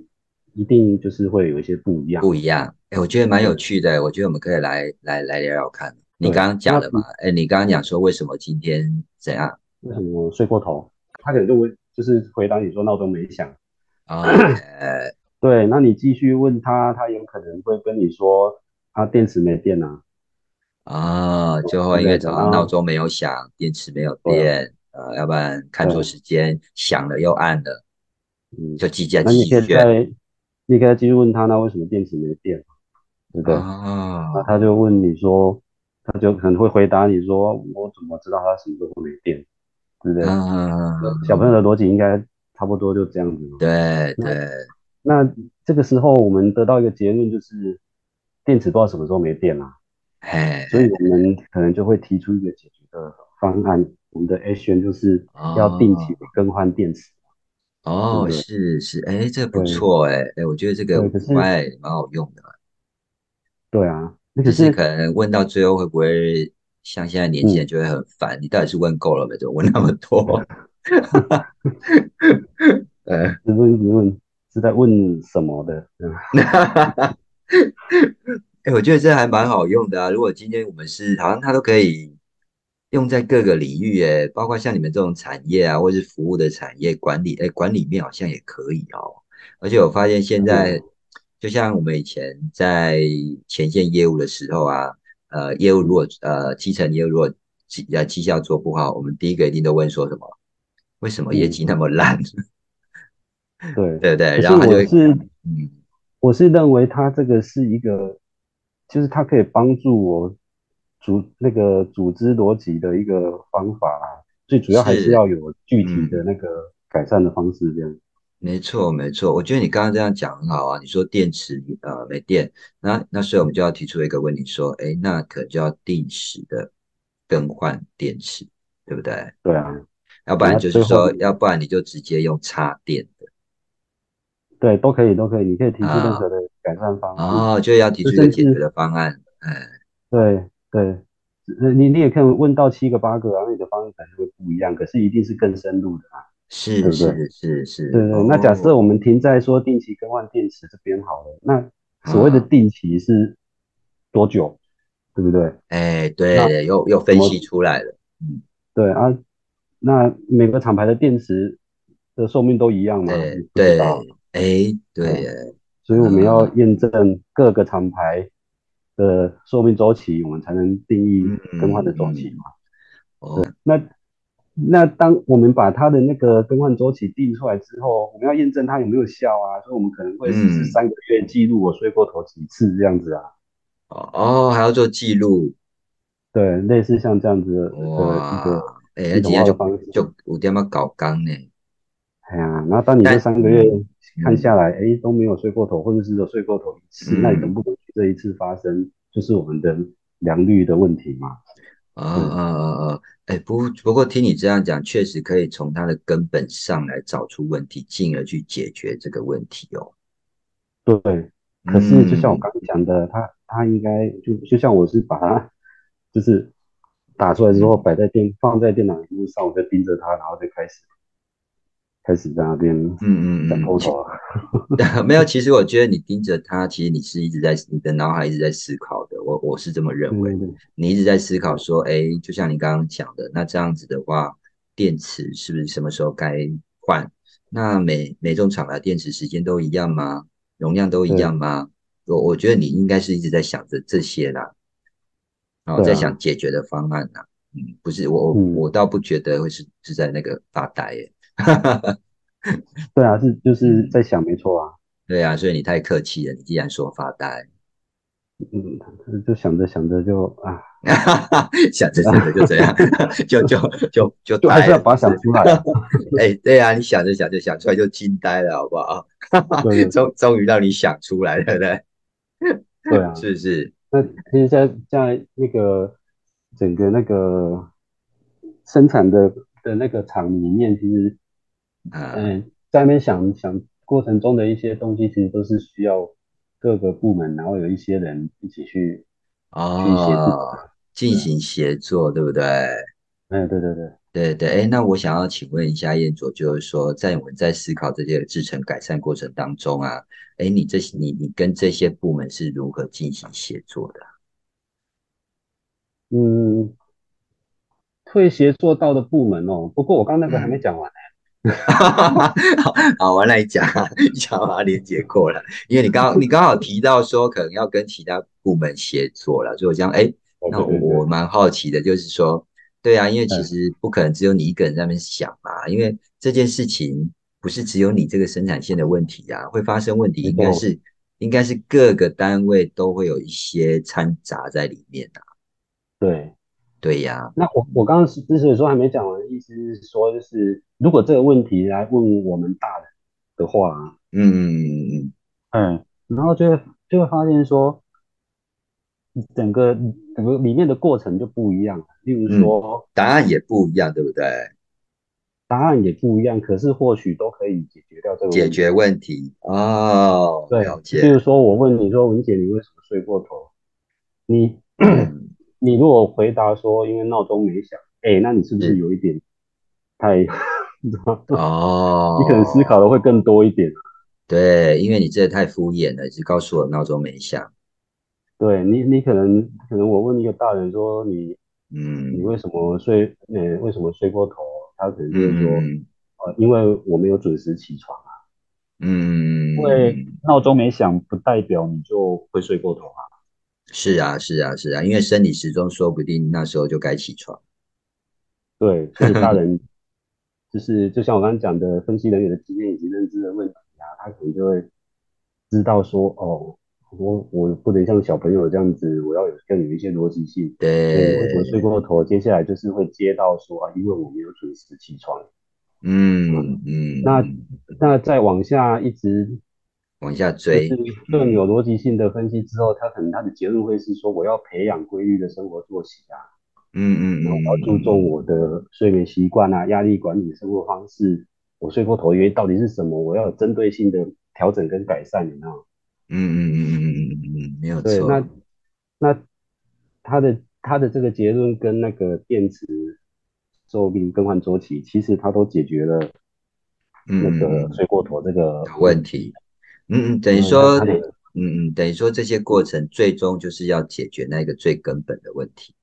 Speaker 2: 一定就是会有一些不一样，
Speaker 1: 不一样。哎，我觉得蛮有趣的。我觉得我们可以来来来聊聊看。你刚刚讲了嘛？哎，你刚刚讲说为什么今天怎样？
Speaker 2: 为什么睡过头？他可能就会就是回答你说闹钟没响
Speaker 1: 啊。(clears throat)
Speaker 2: 对，那你继续问他，他有可能会跟你说他电池没电啊。
Speaker 1: 啊，最后因为早上闹钟没有响，电池没有电，呃，要不然看错时间，响了又按了，嗯，就计价计
Speaker 2: 选。你可以继续问他，那为什么电池没电？对不对？那他就问你说，他就可能会回答你说，我怎么知道他什么时候没电？对不对？小朋友的逻辑应该差不多就这样子。
Speaker 1: 对对。
Speaker 2: 那这个时候我们得到一个结论，就是电池不知道什么时候没电了。
Speaker 1: 哎。
Speaker 2: 所以我们可能就会提出一个解决的方案，我们的 action 就是要定期更换电池。
Speaker 1: 哦，是是，哎，这不错，哎哎，我觉得这个外蛮好用的。
Speaker 2: 对啊，
Speaker 1: 只是可能问到最后会不会像现在年轻人就会很烦？你到底是问够了没？怎么问那么多？(laughs)
Speaker 2: 呃，一直问一直问，是在问什么的？(laughs)
Speaker 1: 哎，我觉得这还蛮好用的啊。如果今天我们是好像它都可以。用在各个领域，诶，包括像你们这种产业啊，或是服务的产业管理，哎，管理面好像也可以哦。而且我发现现在，就像我们以前在前线业务的时候啊，呃，业务如果呃基层业务如果绩呃绩效做不好，我们第一个一定都问说什么？为什么业绩那么烂？
Speaker 2: 对 (laughs)
Speaker 1: 对对，然后他就
Speaker 2: 是，嗯，我是认为他这个是一个，就是他可以帮助我。组那个组织逻辑的一个方法啊，最主要还是要有具体的那个改善的方式，这样。
Speaker 1: 没错，没错。我觉得你刚刚这样讲很好啊。你说电池呃没电，那那所以我们就要提出一个问题，说，哎，那可就要定时的更换电池，对不对？
Speaker 2: 对啊，
Speaker 1: 要不然就是说，要不然你就直接用插电的。
Speaker 2: 对，都可以，都可以。你可以提出任何的改善方案。
Speaker 1: 哦，就要提出一个解决的方案。哎，
Speaker 2: 对。对，你你也可以问到七个八个啊，你的方案可能会不一样，可是一定是更深入的啊，
Speaker 1: 是是是是，
Speaker 2: 对对。那假设我们停在说定期更换电池这边好了，那所谓的定期是多久，对不对？
Speaker 1: 哎，对，又又分析出来了，
Speaker 2: 嗯，对啊，那每个厂牌的电池的寿命都一样吗？
Speaker 1: 对，哎，对，
Speaker 2: 所以我们要验证各个厂牌。的寿命周期，我们才能定义更换的周期嘛？
Speaker 1: 哦，
Speaker 2: 那那当我们把它的那个更换周期定出来之后，我们要验证它有没有效啊？所以我们可能会试试三个月记录我睡过头几次这样子啊。
Speaker 1: 哦哦，还要做记录？
Speaker 2: 对，类似像这样子的一个
Speaker 1: 哎，今天就就五点要搞刚呢。
Speaker 2: 哎呀，然后当你这三个月看下来，哎，都没有睡过头，或者是有睡过头一次，那你能不能？这一次发生就是我们的良率的问题嘛？
Speaker 1: 啊啊啊啊！哎，不不过听你这样讲，确实可以从它的根本上来找出问题，进而去解决这个问题哦。
Speaker 2: 对，可是就像我刚刚讲的，他他应该就就像我是把它就是打出来之后摆在电放在电脑屏幕上，我就盯着它，然后就开始。开始在那边，嗯嗯嗯，偷头
Speaker 1: 啊，(laughs) 没有。其实我觉得你盯着他，其实你是一直在你的脑海一直在思考的。我我是这么认为，你一直在思考说，哎，就像你刚刚讲的，那这样子的话，电池是不是什么时候该换？那每每种厂牌电池时间都一样吗？容量都一样吗？我我觉得你应该是一直在想着这些啦，然后在想解决的方案啦。嗯，不是我我
Speaker 2: 嗯
Speaker 1: 我倒不觉得会是是在那个发呆耶。(laughs)
Speaker 2: 对啊，是就是
Speaker 1: 嗯
Speaker 2: 在想，没错啊，
Speaker 1: 对啊，所以你太客气了，你既然说发呆，
Speaker 2: 嗯，就想着想着就啊，(laughs)
Speaker 1: 想着想着就这样，就就就就
Speaker 2: 就还是要把它想出来啊，(laughs)
Speaker 1: 哎，对啊，你想着想着想出来就惊呆了，好不好？
Speaker 2: 对对
Speaker 1: 终终于让你想出来了，对不对？
Speaker 2: 对啊，
Speaker 1: 是不是？
Speaker 2: 那其实在，在那个整个那个生产的的那个厂里面，其实，
Speaker 1: 啊、
Speaker 2: 嗯、在那边想想过程中的一些东西，其实都是需要各个部门，然后有一些人一起去去协助
Speaker 1: 哦，进行协作，对不对？
Speaker 2: 嗯，对对对，
Speaker 1: 对对，哎，那我想要请问一下燕佐，就是说，在我们在思考这些制程改善过程当中啊，哎，你这些你你跟这些部门是如何进行协作的？
Speaker 2: 嗯，会协作到的部门哦，不过我刚刚那个还没讲完呢，
Speaker 1: 好，(laughs) 好，我来讲，(laughs) 讲把它连接过了，因为你刚你刚好提到说可能要跟其他部门协作了，所以我讲，哎，那我蛮好奇的，就是说，对啊，因为其
Speaker 2: 嗯。
Speaker 1: 实不可能只有你一个人在那边想嘛，因为这件事情不是只有你这个生产线的问题啊，会发生问题，应该是应该是各个单位都会有一些掺杂在里面啊，
Speaker 2: 对。
Speaker 1: 对呀、
Speaker 2: 那我我刚刚是之所以说还没讲完，意思是说，就是如果这个问题来问我们大人的话，
Speaker 1: 嗯嗯嗯嗯
Speaker 2: 嗯，然后就会就会发现说，整个整个里面的过程就不一样了。例如说，
Speaker 1: 答案也不一样，对不对？
Speaker 2: 答案也不一样，可是或许都可以解决掉这个
Speaker 1: 解决问题哦，
Speaker 2: 对
Speaker 1: 了，解，
Speaker 2: 例如说，我问你说，文姐，你为什么睡过头？你
Speaker 1: 嗯
Speaker 2: 你如果回答说，因为闹钟没响，哎，那你是不是
Speaker 1: 是
Speaker 2: 有一点太，(laughs)
Speaker 1: 哦，
Speaker 2: 你可能思考的会更多一点。
Speaker 1: 对，因为你这太敷衍了，只告诉我闹钟没响，
Speaker 2: 对你，你可能可能我问一个大人说你嗯。你
Speaker 1: 嗯
Speaker 2: 为什么睡呃为什么睡过头？他可能就会说
Speaker 1: 嗯。
Speaker 2: 呃因为我没有准时起床啊，
Speaker 1: 嗯，
Speaker 2: 因为闹钟没响不代表你就会睡过头啊。
Speaker 1: 是啊是啊是啊，因为生理时钟说不定那时候就该起床，
Speaker 2: 对，就是大人就是就像我刚刚讲的，分析人员的经验以及认知的问题啊，他可能就会知道说哦。我我不能像小朋友这样子，我要有更有一些逻辑性。
Speaker 1: 对，
Speaker 2: 睡过头？接下来就是会接到说啊，因为我没有准时起床。
Speaker 1: 嗯嗯，
Speaker 2: 那那再往下一直
Speaker 1: 往下追
Speaker 2: 就
Speaker 1: 追
Speaker 2: 是，更有逻辑性的分析之后，他可能他的结论会是说，我要培养规律的生活作息啊，
Speaker 1: 嗯嗯
Speaker 2: 然后
Speaker 1: 嗯，
Speaker 2: 我要注重我的睡眠习惯啊、压力管理、生活方式。我睡过头原因到底是什么？我要有针对性的调整跟改善，有没有？
Speaker 1: 嗯嗯嗯嗯嗯嗯嗯，没有
Speaker 2: 对，
Speaker 1: 错，
Speaker 2: 那那他的他的这个结论跟那个电池寿命更换周期，其实他都解决了那个
Speaker 1: 嗯
Speaker 2: 睡过头这个
Speaker 1: 有问题，嗯嗯嗯，等于
Speaker 2: 嗯
Speaker 1: 说嗯嗯，等于说这些过程最终就是要解决那个最根本的问题。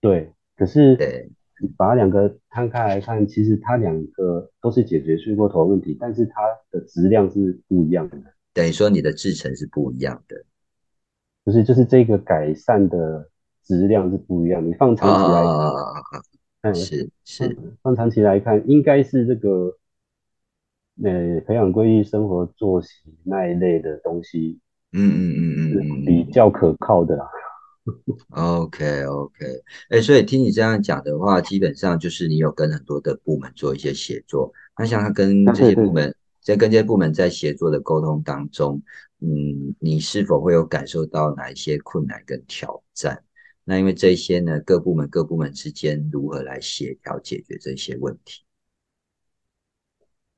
Speaker 2: 对，可是
Speaker 1: 对，
Speaker 2: 你把两个摊开来看，其实它两个都是解决睡过头的问题，但是它的质量是不一样的，
Speaker 1: 等于说你的制程是不一样的。
Speaker 2: 就是就是这个改善的质量是不一样的。你放长期来看，
Speaker 1: 啊，
Speaker 2: 嗯，
Speaker 1: 是是，
Speaker 2: 放长期来看，应该是这个呃培养规律生活作息那一类的东西
Speaker 1: 嗯嗯嗯嗯
Speaker 2: 比较可靠的啦。
Speaker 1: ，OK OK，哎，所以听你这样讲的话，基本上就是你有跟很多的部门做一些协作。那像他跟这些部门，在跟这些部门在协作的沟通当中，嗯，你是否会有感受到哪一些困难跟挑战？那因为这些呢，各部门各部门之间如何来协调解决这些问题？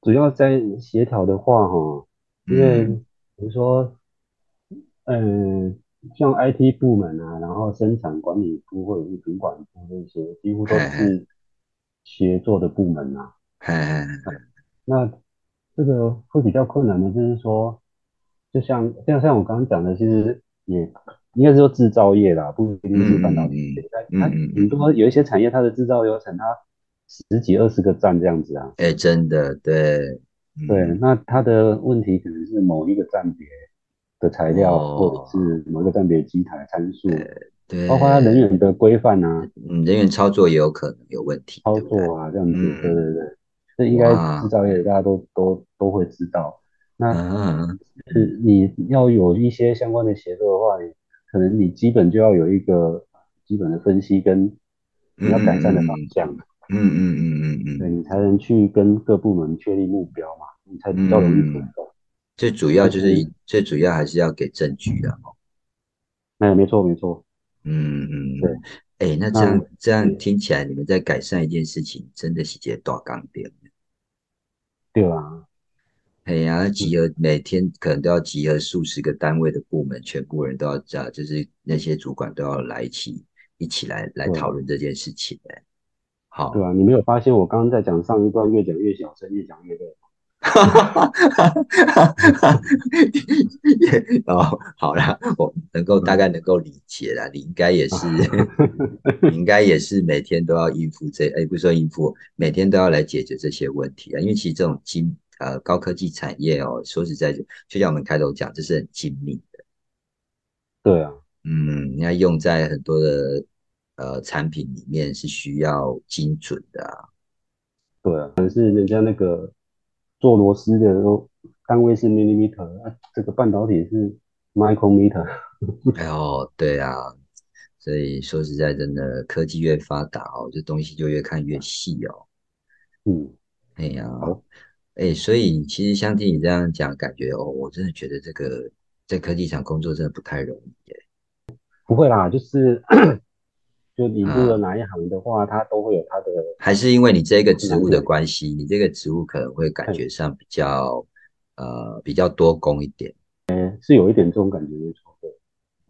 Speaker 2: 主要在协调的话，哈，因为
Speaker 1: 嗯。
Speaker 2: 比如说，嗯，像 IT 部门啊，然后生产管理部或者是主管部这些，几乎都是协作的部门啊。那这个会比较困难的，就是说，就像像像我刚刚讲的，其实也应该是说制造业啦，不一定是半导体
Speaker 1: 嗯嗯嗯
Speaker 2: 很多有一些产业，它的制造流程它十几二十个站这样子啊。
Speaker 1: 哎，真的对，嗯。
Speaker 2: 对，那它的问题可能是某一个站别的材料，
Speaker 1: 哦。
Speaker 2: 或者是某个站别机台参数，
Speaker 1: 对，
Speaker 2: 包括它人员的规范啊、
Speaker 1: 嗯人员操作也有可能有问题，
Speaker 2: 操作啊这样子，
Speaker 1: 嗯。
Speaker 2: 对对对，这应该制造业大家都都都会知道。那
Speaker 1: 嗯
Speaker 2: 是你要有一些相关的协作的话，你可能你基本就要有一个基本的分析跟你要改善的方向，
Speaker 1: 嗯嗯嗯嗯嗯，
Speaker 2: 对你才能去跟各部门确立目标嘛，你才比较容易推动。
Speaker 1: 最主要就是
Speaker 2: 就是
Speaker 1: 最主要还是要给证据的哦。
Speaker 2: 哎，没错没错，
Speaker 1: 嗯嗯，
Speaker 2: 对
Speaker 1: 哎，那这样这样听起来，你们在改善一件事情，真的是节大纲点。
Speaker 2: 对啊，
Speaker 1: 哎呀，集合每天可能都要集合数十个单位的部门，全部人都要这样，就是那些主管都要来一起一起来来讨论这件事情。哎，好，
Speaker 2: 对啊，你没有发现我刚刚在讲上一段越讲越小声，越讲越累。
Speaker 1: 哈哈哈哈哈！哦，好啦，我能够大概能够理解啦。你应该也是，(laughs) 你应该也是每天都要应付这，哎，不是说应付，每天都要来解决这些问题啊。因为其实这种精呃高科技产业哦，说实在，就像我们开头讲，这是很精密的。
Speaker 2: 对啊，
Speaker 1: 嗯，你要用在很多的呃产品里面是需要精准的啊。
Speaker 2: 对啊，可能是人家那个做螺丝的都单位是 millimeter，啊，这个半导体是 micrometer。(laughs)
Speaker 1: 哎呦，对啊，所以说实在，真的科技越发达哦，这东西就越看越细哦。
Speaker 2: 嗯，
Speaker 1: 哎呀
Speaker 2: 好，
Speaker 1: 哎，所以其实像听你这样讲，感觉哦，我真的觉得这个在科技厂工作真的不太容易耶。
Speaker 2: 不会啦，就是就你入
Speaker 1: 啊
Speaker 2: 了哪一行的话，它都会有它的，
Speaker 1: 还是因为你这个职务的关系，你这个职务可能会感觉上比较呃比较多工一点。
Speaker 2: 是有一点这种感觉没错的。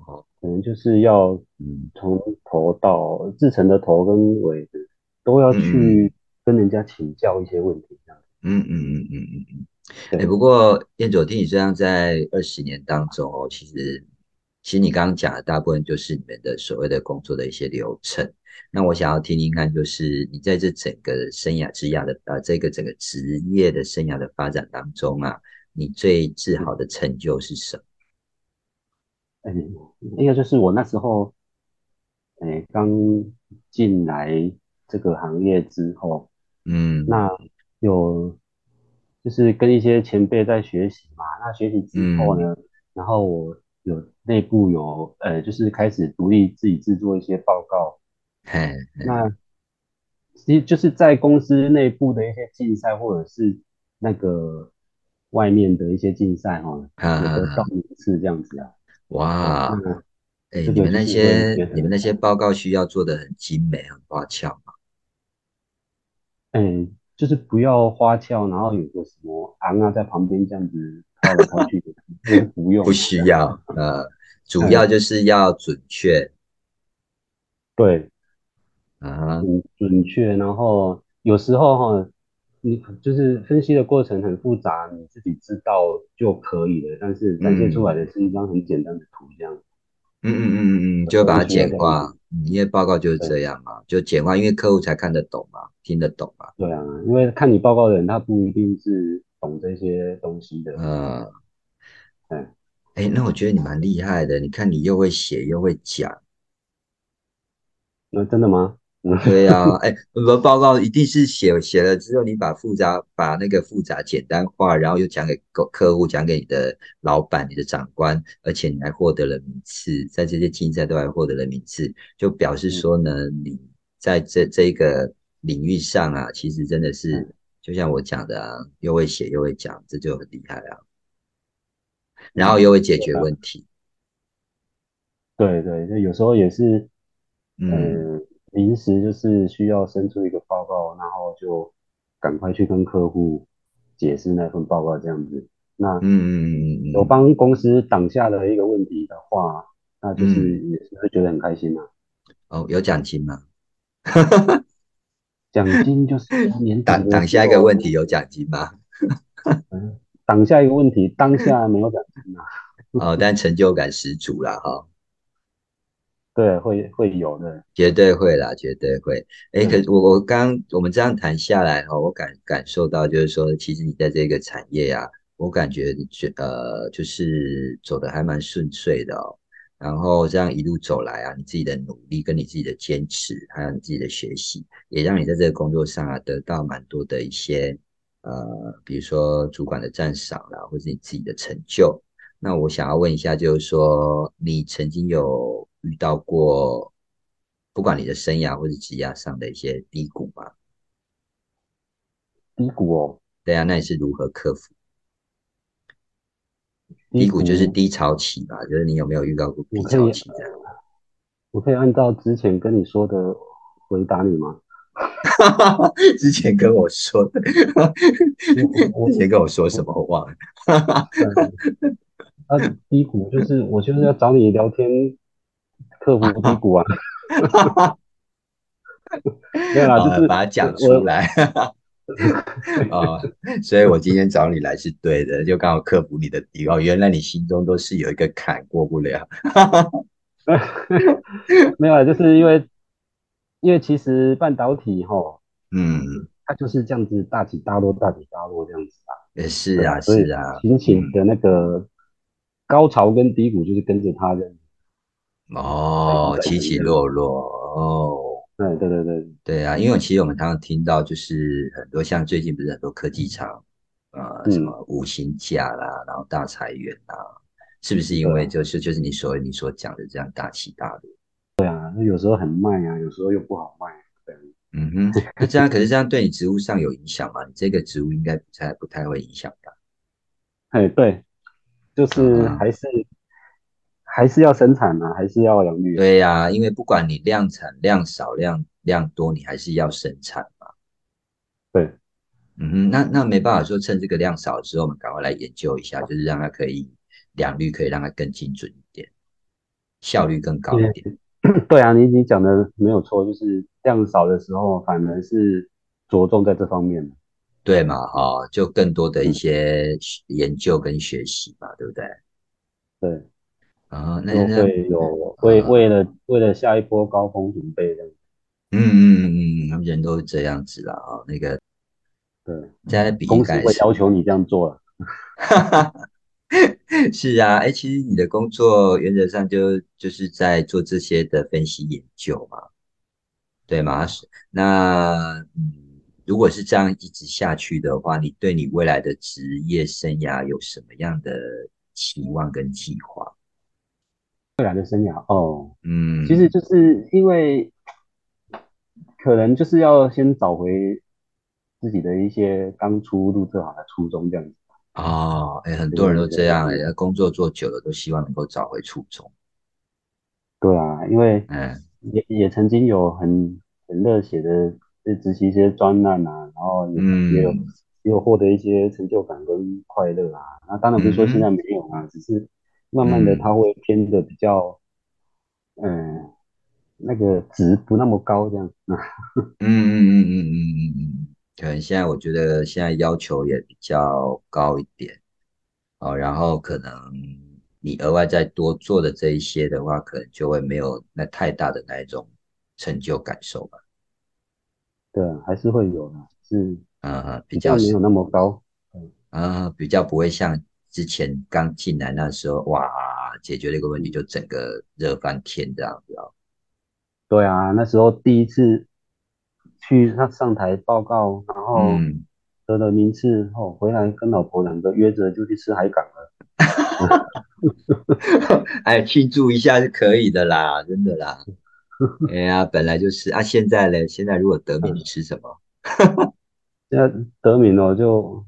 Speaker 1: 哦，
Speaker 2: 可能就是要
Speaker 1: 嗯
Speaker 2: 从头到制成的头跟尾都要
Speaker 1: 嗯
Speaker 2: 去跟人家请教一些问题，这样。
Speaker 1: 嗯嗯嗯嗯嗯嗯。哎、
Speaker 2: 对
Speaker 1: 不过燕佐听你这样在二十年当中哦，其实其实你刚刚讲的大部分就是你们的所谓的工作的一些流程。那我想要听听看，就是你在这整个生涯之涯的呃这个整个职业的生涯的发展当中啊，你最自豪的成就是什么？
Speaker 2: 哎，应该就是我那时候，哎，刚进来这个行业之后，
Speaker 1: 嗯，
Speaker 2: 那有就是跟一些前辈在学习嘛，那学习之后呢，然后我有内部有呃，就是开始独立自己制作一些报告，
Speaker 1: 嘿，
Speaker 2: 那其实就是在公司内部的一些竞赛，或者是那个外面的一些竞赛哈，得到名次这样子啊。
Speaker 1: 哇，
Speaker 2: 那
Speaker 1: 哎、
Speaker 2: 这个
Speaker 1: 你们那些你们那些报告需要做的很精美、很花俏吗？
Speaker 2: 哎，就是不要花俏，然后有个什么昂啊在旁边这样子靠来靠去的，不用，
Speaker 1: 不需要，呃，主要就是要准确。
Speaker 2: 对，
Speaker 1: 啊，
Speaker 2: 很准确，然后有时候哈，你就是分析的过程很复杂，你自己知道就可以了，但是展现出来的是一张很简单的图，这样。
Speaker 1: 嗯嗯嗯嗯嗯，就把它简化，嗯因为报告就是这样嘛，就简化，因为客户才看得懂嘛，听得懂嘛，
Speaker 2: 对啊，因为看你报告的人，他不一定是懂这些东西的。
Speaker 1: 嗯，
Speaker 2: 嗯，
Speaker 1: 哎，那我觉得你蛮厉害的，你看你又会写又会讲，
Speaker 2: 那真的吗？嗯，(laughs)
Speaker 1: 对呀、哎，我们报告一定是写写了之后，你把复杂把那个复杂简单化，然后又讲给客客户，讲给你的老板、你的长官，而且你还获得了名次，在这些竞赛都还获得了名次，就表示说呢，你在这这个领域上啊，其实真的是就像我讲的啊，又会写又会讲，这就很厉害啊。然后又会解决问题，
Speaker 2: 对对，就有时候也是，
Speaker 1: 嗯
Speaker 2: 呃，临时就是需要生出一个报告，然后就赶快去跟客户解释那份报告这样子。那
Speaker 1: 嗯嗯嗯嗯嗯，
Speaker 2: 有帮公司挡下了一个问题的话，那就是
Speaker 1: 嗯
Speaker 2: 也是会觉得很开心啊。
Speaker 1: 哦，有奖金吗？(laughs)
Speaker 2: 奖金就是年底
Speaker 1: 挡挡下一个问题，有奖金吗？(laughs)
Speaker 2: 嗯挡下一个问题，当下没有奖金啊。
Speaker 1: 哦，但成就感十足啦，哈、
Speaker 2: 对，会会有的。
Speaker 1: 绝对会啦，绝对会。哎，可
Speaker 2: 嗯
Speaker 1: 我我刚我们这样谈下来哈，我感感受到就是说，其实你在这个产业啊，我感觉觉呃就是走的还蛮顺遂的哦。然后这样一路走来啊，你自己的努力跟你自己的坚持，还有你自己的学习，也让你在这个工作上啊得到蛮多的一些呃，比如说主管的赞赏啦，或是你自己的成就。那我想要问一下，就是说你曾经有遇到过，不管你的生涯或是职业上的一些低谷吗？
Speaker 2: 低谷哦，
Speaker 1: 对啊，那你是如何克服？低谷就是低潮期吧，就是你有没有遇到过低潮期这样？
Speaker 2: 我可以按照之前跟你说的回答你吗？(laughs)
Speaker 1: 之前跟我说的，(laughs) 之前跟我说什么我忘了。(laughs)
Speaker 2: 啊，低谷就是我就是要找你聊天克服低谷啊。没有啦，就是
Speaker 1: 把它讲出来。(laughs) 哦，所以我今天找你来是对的，就刚好克服你的底哦。原来你心中都是有一个坎过不了。(laughs)
Speaker 2: 没有啊，就是因为因为其实半导体哈，
Speaker 1: 嗯，
Speaker 2: 它就是这样子大起大落，大起大落这样子啊。
Speaker 1: 也是啊，是啊，
Speaker 2: 心情的那个高潮跟低谷就是跟着它的。
Speaker 1: 哦，起起落落哦。
Speaker 2: 对对对对
Speaker 1: 对啊，因为其实我们常常听到，就是很多像最近不是很多科技厂，呃，什么五星价啦，然后大裁员啊，是不是因为就是就是你所你所讲的这样大起大落？
Speaker 2: 对啊，有时候很卖啊，有时候又不好卖。对，
Speaker 1: 嗯哼，那这样可是这样对你职务上有影响吗？你这个职务应该不太不太会影响吧？
Speaker 2: 哎，对，就是还是。还是要生产嘛，还是要养育？
Speaker 1: 对呀，因为不管你量产量少量量多，你还是要生产嘛。
Speaker 2: 对，
Speaker 1: 嗯哼，那那没办法说，趁这个量少的时候，我们赶快来研究一下，就是让它可以良率可以让它更精准一点，效率更高一点。
Speaker 2: 对 (coughs) 啊，你你讲的没有错，就是量少的时候，反而是着重在这方面
Speaker 1: 对嘛，哈，就更多的一些研究跟学习嘛，对不对？
Speaker 2: 对。
Speaker 1: 啊，那
Speaker 2: 会有为为了为了下一波高峰准备的。
Speaker 1: 嗯嗯嗯嗯，人都是这样子啦啊，那个
Speaker 2: 对，
Speaker 1: 在比
Speaker 2: 公司会要求你这样做了。(laughs)
Speaker 1: 是啊，哎，其实你的工作原则上就就是在做这些的分析研究嘛，对吗？是那嗯，如果是这样一直下去的话，你对你未来的职业生涯有什么样的期望跟计划？
Speaker 2: 未来的生涯哦，
Speaker 1: 嗯，
Speaker 2: 其实就是因为可能就是要先找回自己的一些当初入这行的初衷这样子
Speaker 1: 哦，哎，很多人都这样，哎，工作做久了都希望能够找回初衷。
Speaker 2: 对啊，因为
Speaker 1: 嗯，
Speaker 2: 也也曾经有很很热血的去执行一些专案啊，然后也也有也有获得一些成就感跟快乐啊。那当然不是说现在没有啊，只是。慢慢的，它会偏的比较，嗯，那个值不那么高，这样。(laughs)
Speaker 1: 嗯嗯嗯嗯嗯嗯嗯，可能现在我觉得现在要求也比较高一点，哦，然后可能你额外再多做的这一些的话，可能就会没有那太大的那一种成就感受吧。
Speaker 2: 对，还是会有的，是，
Speaker 1: 嗯，比较
Speaker 2: 没有那么高，
Speaker 1: 嗯，啊，比较不会像。之前刚进来那时候，哇，解决了一个问题，就整个热翻天这样子哦。
Speaker 2: 对啊，那时候第一次去上上台报告，然后得了名次后，回来跟老婆两个约着就去吃海港了。(laughs)
Speaker 1: 哎，庆祝一下是可以的啦，真的啦。哎呀，本来就是啊，现在嘞，现在如果得名，你吃什么？(laughs)
Speaker 2: 现在得名了就。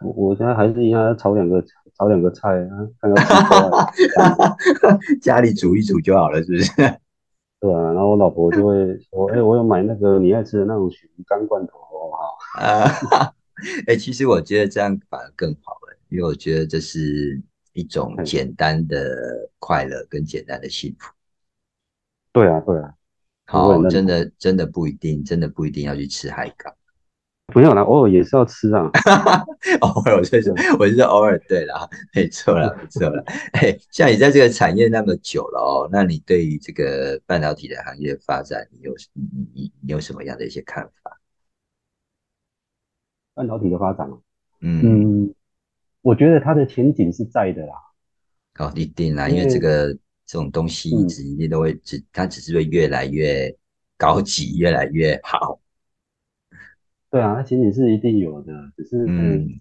Speaker 2: 我我现在还是一样要炒两个炒两个菜啊，看看 (laughs)
Speaker 1: 家里煮一煮就好了，是不是？(laughs)
Speaker 2: 对啊，然后我老婆就会说：“哎，我有买那个你爱吃的那种鳕鱼干罐头，好不好？”
Speaker 1: 啊，(laughs) 哎，其实我觉得这样反而更好了，因为我觉得这是一种简单的快乐跟简单的幸福。
Speaker 2: 对啊，对啊，
Speaker 1: 好，真的真的不一定，真的不一定要去吃海港。
Speaker 2: 没有啦，偶尔也是要吃啊。(laughs)
Speaker 1: 偶尔我就是，我是偶尔。对啦，没错啦，(laughs) 没错啦。哎，像你在这个产业那么久了哦，那你对于这个半导体的行业发展，你有你你你有什么样的一些看法？
Speaker 2: 半导体的发展
Speaker 1: 嗯，
Speaker 2: 我觉得它的前景是在的啦。
Speaker 1: 哦，一定啦，
Speaker 2: 因为
Speaker 1: 这个这种东西一
Speaker 2: 嗯
Speaker 1: 直一定都会只，它只是会越来越高级，越来越好。
Speaker 2: 对啊，它前景是一定有的，只是
Speaker 1: 嗯。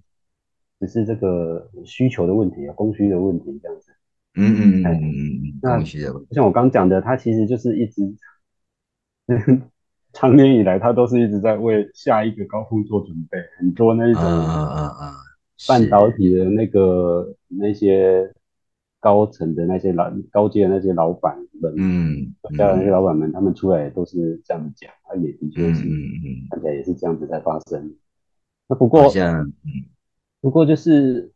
Speaker 2: 只是这个需求的问题啊，供需的问题这样子。
Speaker 1: 嗯嗯嗯
Speaker 2: 哎
Speaker 1: 嗯嗯嗯，
Speaker 2: 那像我刚讲的，它其实就是一直长 (laughs) 年以来，它都是一直在为下一个高峰做准备，很多那
Speaker 1: 啊
Speaker 2: 种
Speaker 1: 啊啊啊，
Speaker 2: 半
Speaker 1: 是。
Speaker 2: 导体的那个那些高层的那些老高阶的那些老板们，
Speaker 1: 嗯
Speaker 2: 家的那些
Speaker 1: 嗯
Speaker 2: 老板们，他们出来也都是这样讲，他也的
Speaker 1: 嗯
Speaker 2: 确是
Speaker 1: 嗯嗯，
Speaker 2: 看起来也是这样子在发生。那不过
Speaker 1: 像
Speaker 2: 不过就是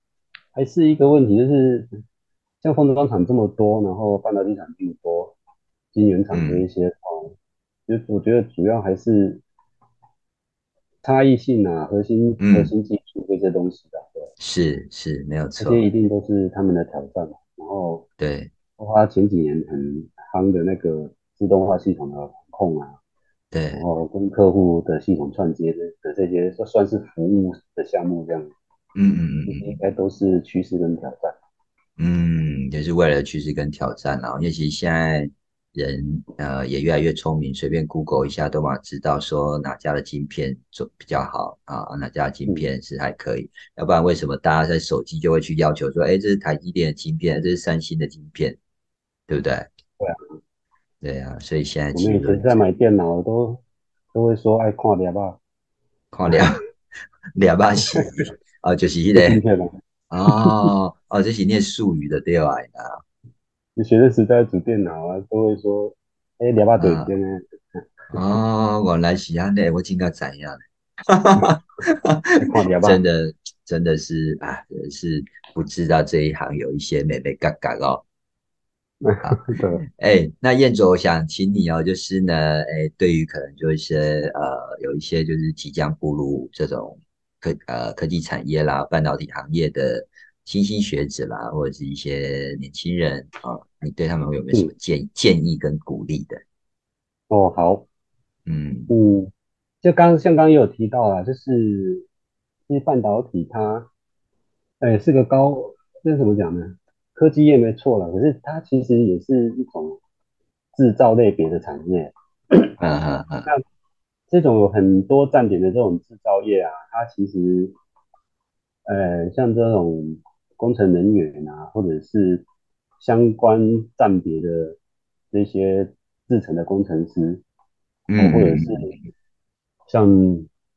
Speaker 2: 还是一个问题，就是像封装厂这么多，然后半导体厂这么多，晶圆厂这一些哦，就我觉得主要还是差异性啊，核心
Speaker 1: 嗯。
Speaker 2: 核心技术这些东西的，对，
Speaker 1: 是是没有错。
Speaker 2: 这，些一定都是他们的挑战嘛。然后
Speaker 1: 对。
Speaker 2: 包括前几年很夯的那个自动化系统的管控啊，
Speaker 1: 对。
Speaker 2: 然后跟客户的系统串接的的这些，就算是服务的项目这样，
Speaker 1: 嗯嗯嗯
Speaker 2: 应该都是趋势跟挑战。
Speaker 1: 嗯，也是未来的趋势跟挑战啊，因为其实现在人呃也越来越聪明，随便 Google 一下都嘛知道说哪家的晶片做比较好啊，哪家的晶片是还可以，要不然为什么大家在手机就会去要求说，哎，这是台积电的晶片，这是三星的晶片，对不对？
Speaker 2: 对啊，
Speaker 1: 对啊，所以现在
Speaker 2: 我们以前在买电脑都都会说爱看两吧，
Speaker 1: 看两两吧是啊，就是那、个。哦哦，这是念术语的对吧？啊，
Speaker 2: 你学生时代组电脑啊，都会说，哎，两把对边呢，
Speaker 1: 哦，原来是安尼，我真个知影咧。
Speaker 2: 看两把。
Speaker 1: 真的真的是啊，真的是不知道这一行有一些美美嘎嘎哦。(laughs)
Speaker 2: 对，
Speaker 1: 哎，那燕卓，我想请你哦，就是呢，哎，对于可能就是呃，有一些就是即将步入这种科呃科技产业啦、半导体行业的新兴学子啦，或者是一些年轻人啊，你对他们会有没有什么建建议跟鼓励的？
Speaker 2: 哦，好，
Speaker 1: 嗯
Speaker 2: 嗯，就刚像刚刚也有提到啊，就是其实半导体它，哎，是个高，那怎么讲呢？科技业没错了，可是它其实也是一种制造类别的产业。
Speaker 1: 嗯嗯嗯。
Speaker 2: 那，这种有很多站点的这种制造业啊，它其实，呃，像这种工程人员啊，或者是相关站别的这些制成的工程师，
Speaker 1: 嗯
Speaker 2: 或者是像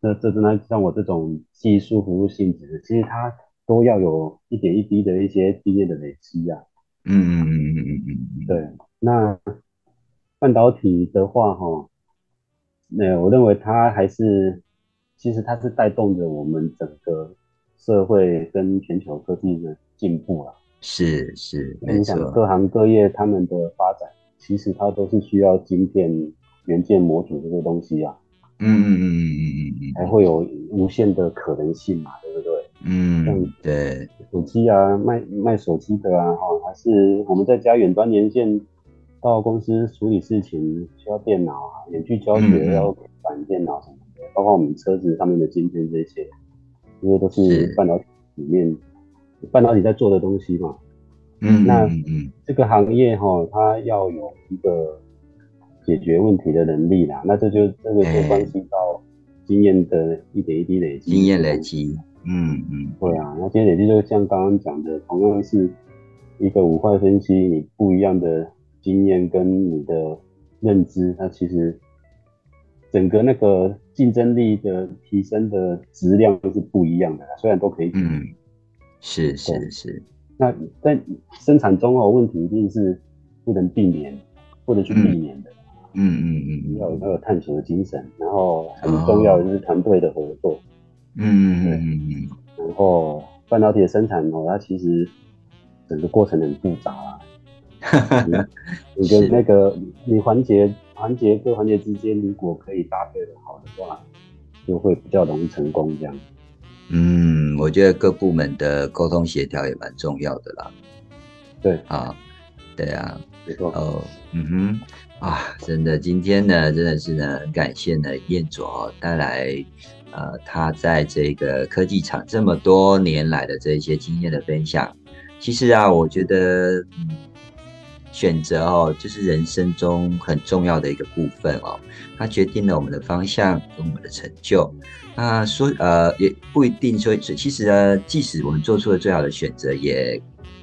Speaker 2: 这这那像我这种技术服务性质的，其实它都要有一点一滴的一些经验的累积啊。
Speaker 1: 嗯嗯嗯嗯嗯嗯嗯，
Speaker 2: 对，那半导体的话，哈，那我认为它还是，其实它是带动着我们整个社会跟全球科技的进步啊。
Speaker 1: 是是没
Speaker 2: 你想
Speaker 1: 错，
Speaker 2: 各行各业他们的发展，其实它都是需要晶片、元件、模组这些东西啊，
Speaker 1: 嗯嗯嗯嗯嗯嗯
Speaker 2: 才会有无限的可能性嘛，对不对？
Speaker 1: 嗯嗯，对，
Speaker 2: 手机啊，卖卖手机的啊，哈，还是我们在家远端连线到公司处理事情需要电脑啊，远距教
Speaker 1: 嗯
Speaker 2: 学
Speaker 1: 嗯
Speaker 2: 要板电脑什么的，包括我们车子上面的晶片这些，这些都是
Speaker 1: 是。
Speaker 2: 半导体里面半导体在做的东西嘛。
Speaker 1: 嗯
Speaker 2: 那
Speaker 1: 嗯嗯。
Speaker 2: 这个行业哈，它要有一个解决问题的能力啦，那这就这个就关系到经验的一点一滴累积，
Speaker 1: 经验累积，嗯嗯，
Speaker 2: 对啊，那经验累积就像刚刚讲的，同样是一个五块分析，你不一样的经验跟你的认知，它其实整个那个竞争力的提升的质量都是不一样的啦。虽然都可以，
Speaker 1: 嗯，是是是，
Speaker 2: 那在生产中哦，问题一定是不能避免，不能去避免的，
Speaker 1: 嗯嗯嗯
Speaker 2: 要有要有探索的精神，然后很重要的就是团队的合作。
Speaker 1: 嗯嗯嗯嗯
Speaker 2: 然后半导体的生产哦，它其实整个过程很复杂啦。(laughs)
Speaker 1: 嗯，
Speaker 2: 你跟那个你环节环节各环节之间如果可以搭配的好的话，就会比较容易成功这样。
Speaker 1: 嗯，我觉得各部门的沟通协调也蛮重要的啦。
Speaker 2: 对，
Speaker 1: 啊，对啊，
Speaker 2: 没错。
Speaker 1: 哦，嗯哼，啊，真的，今天呢，真的是呢，很感谢呢燕卓哦带来呃他在这个科技厂这么多年来的这一些经验的分享。其实啊，我觉得嗯，选择哦，就是人生中很重要的一个部分哦，它决定了我们的方向跟我们的成就。那说呃也不一定说，其实呢，即使我们做出了最好的选择，也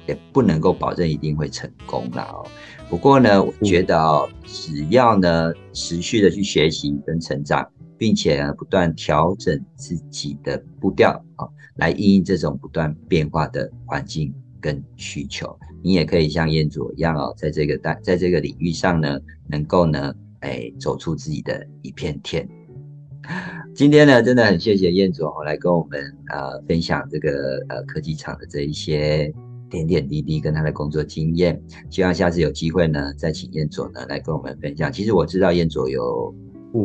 Speaker 1: 也不能够保证一定会成功啦哦。不过呢，我觉得哦，只要呢持续的去学习跟成长，并且不断调整自己的步调啊，来应应这种不断变化的环境跟需求，你也可以像燕佐一样哦，在这个在在这个领域上呢，能够呢，哎，走出自己的一片天。(laughs) 今天呢，真的很谢谢燕佐来跟我们呃分享这个呃科技厂的这一些点点滴滴跟他的工作经验。希望下次有机会呢，再请燕佐呢来跟我们分享。其实我知道燕佐有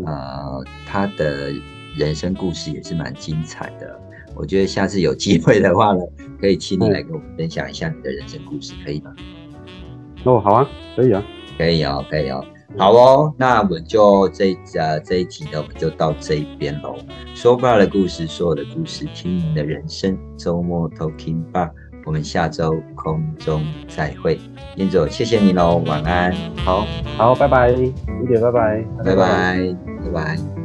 Speaker 1: 呃他的人生故事也是蛮精彩的。我觉得下次有机会的话呢，可以请你来跟我们分享一下你的人生故事，可以吗？
Speaker 2: 哦，好啊，可以啊，
Speaker 1: 可以哦，可以哦。好哦，那我们就这呃这一集呢，我们就到这边喽。说不的故事，所有的故事，听您的人生。周末 Talking Bar，我们下周空中再会。燕总，谢谢你喽，晚安。好，
Speaker 2: 好，拜拜，李姐，拜拜，
Speaker 1: 拜拜，拜拜。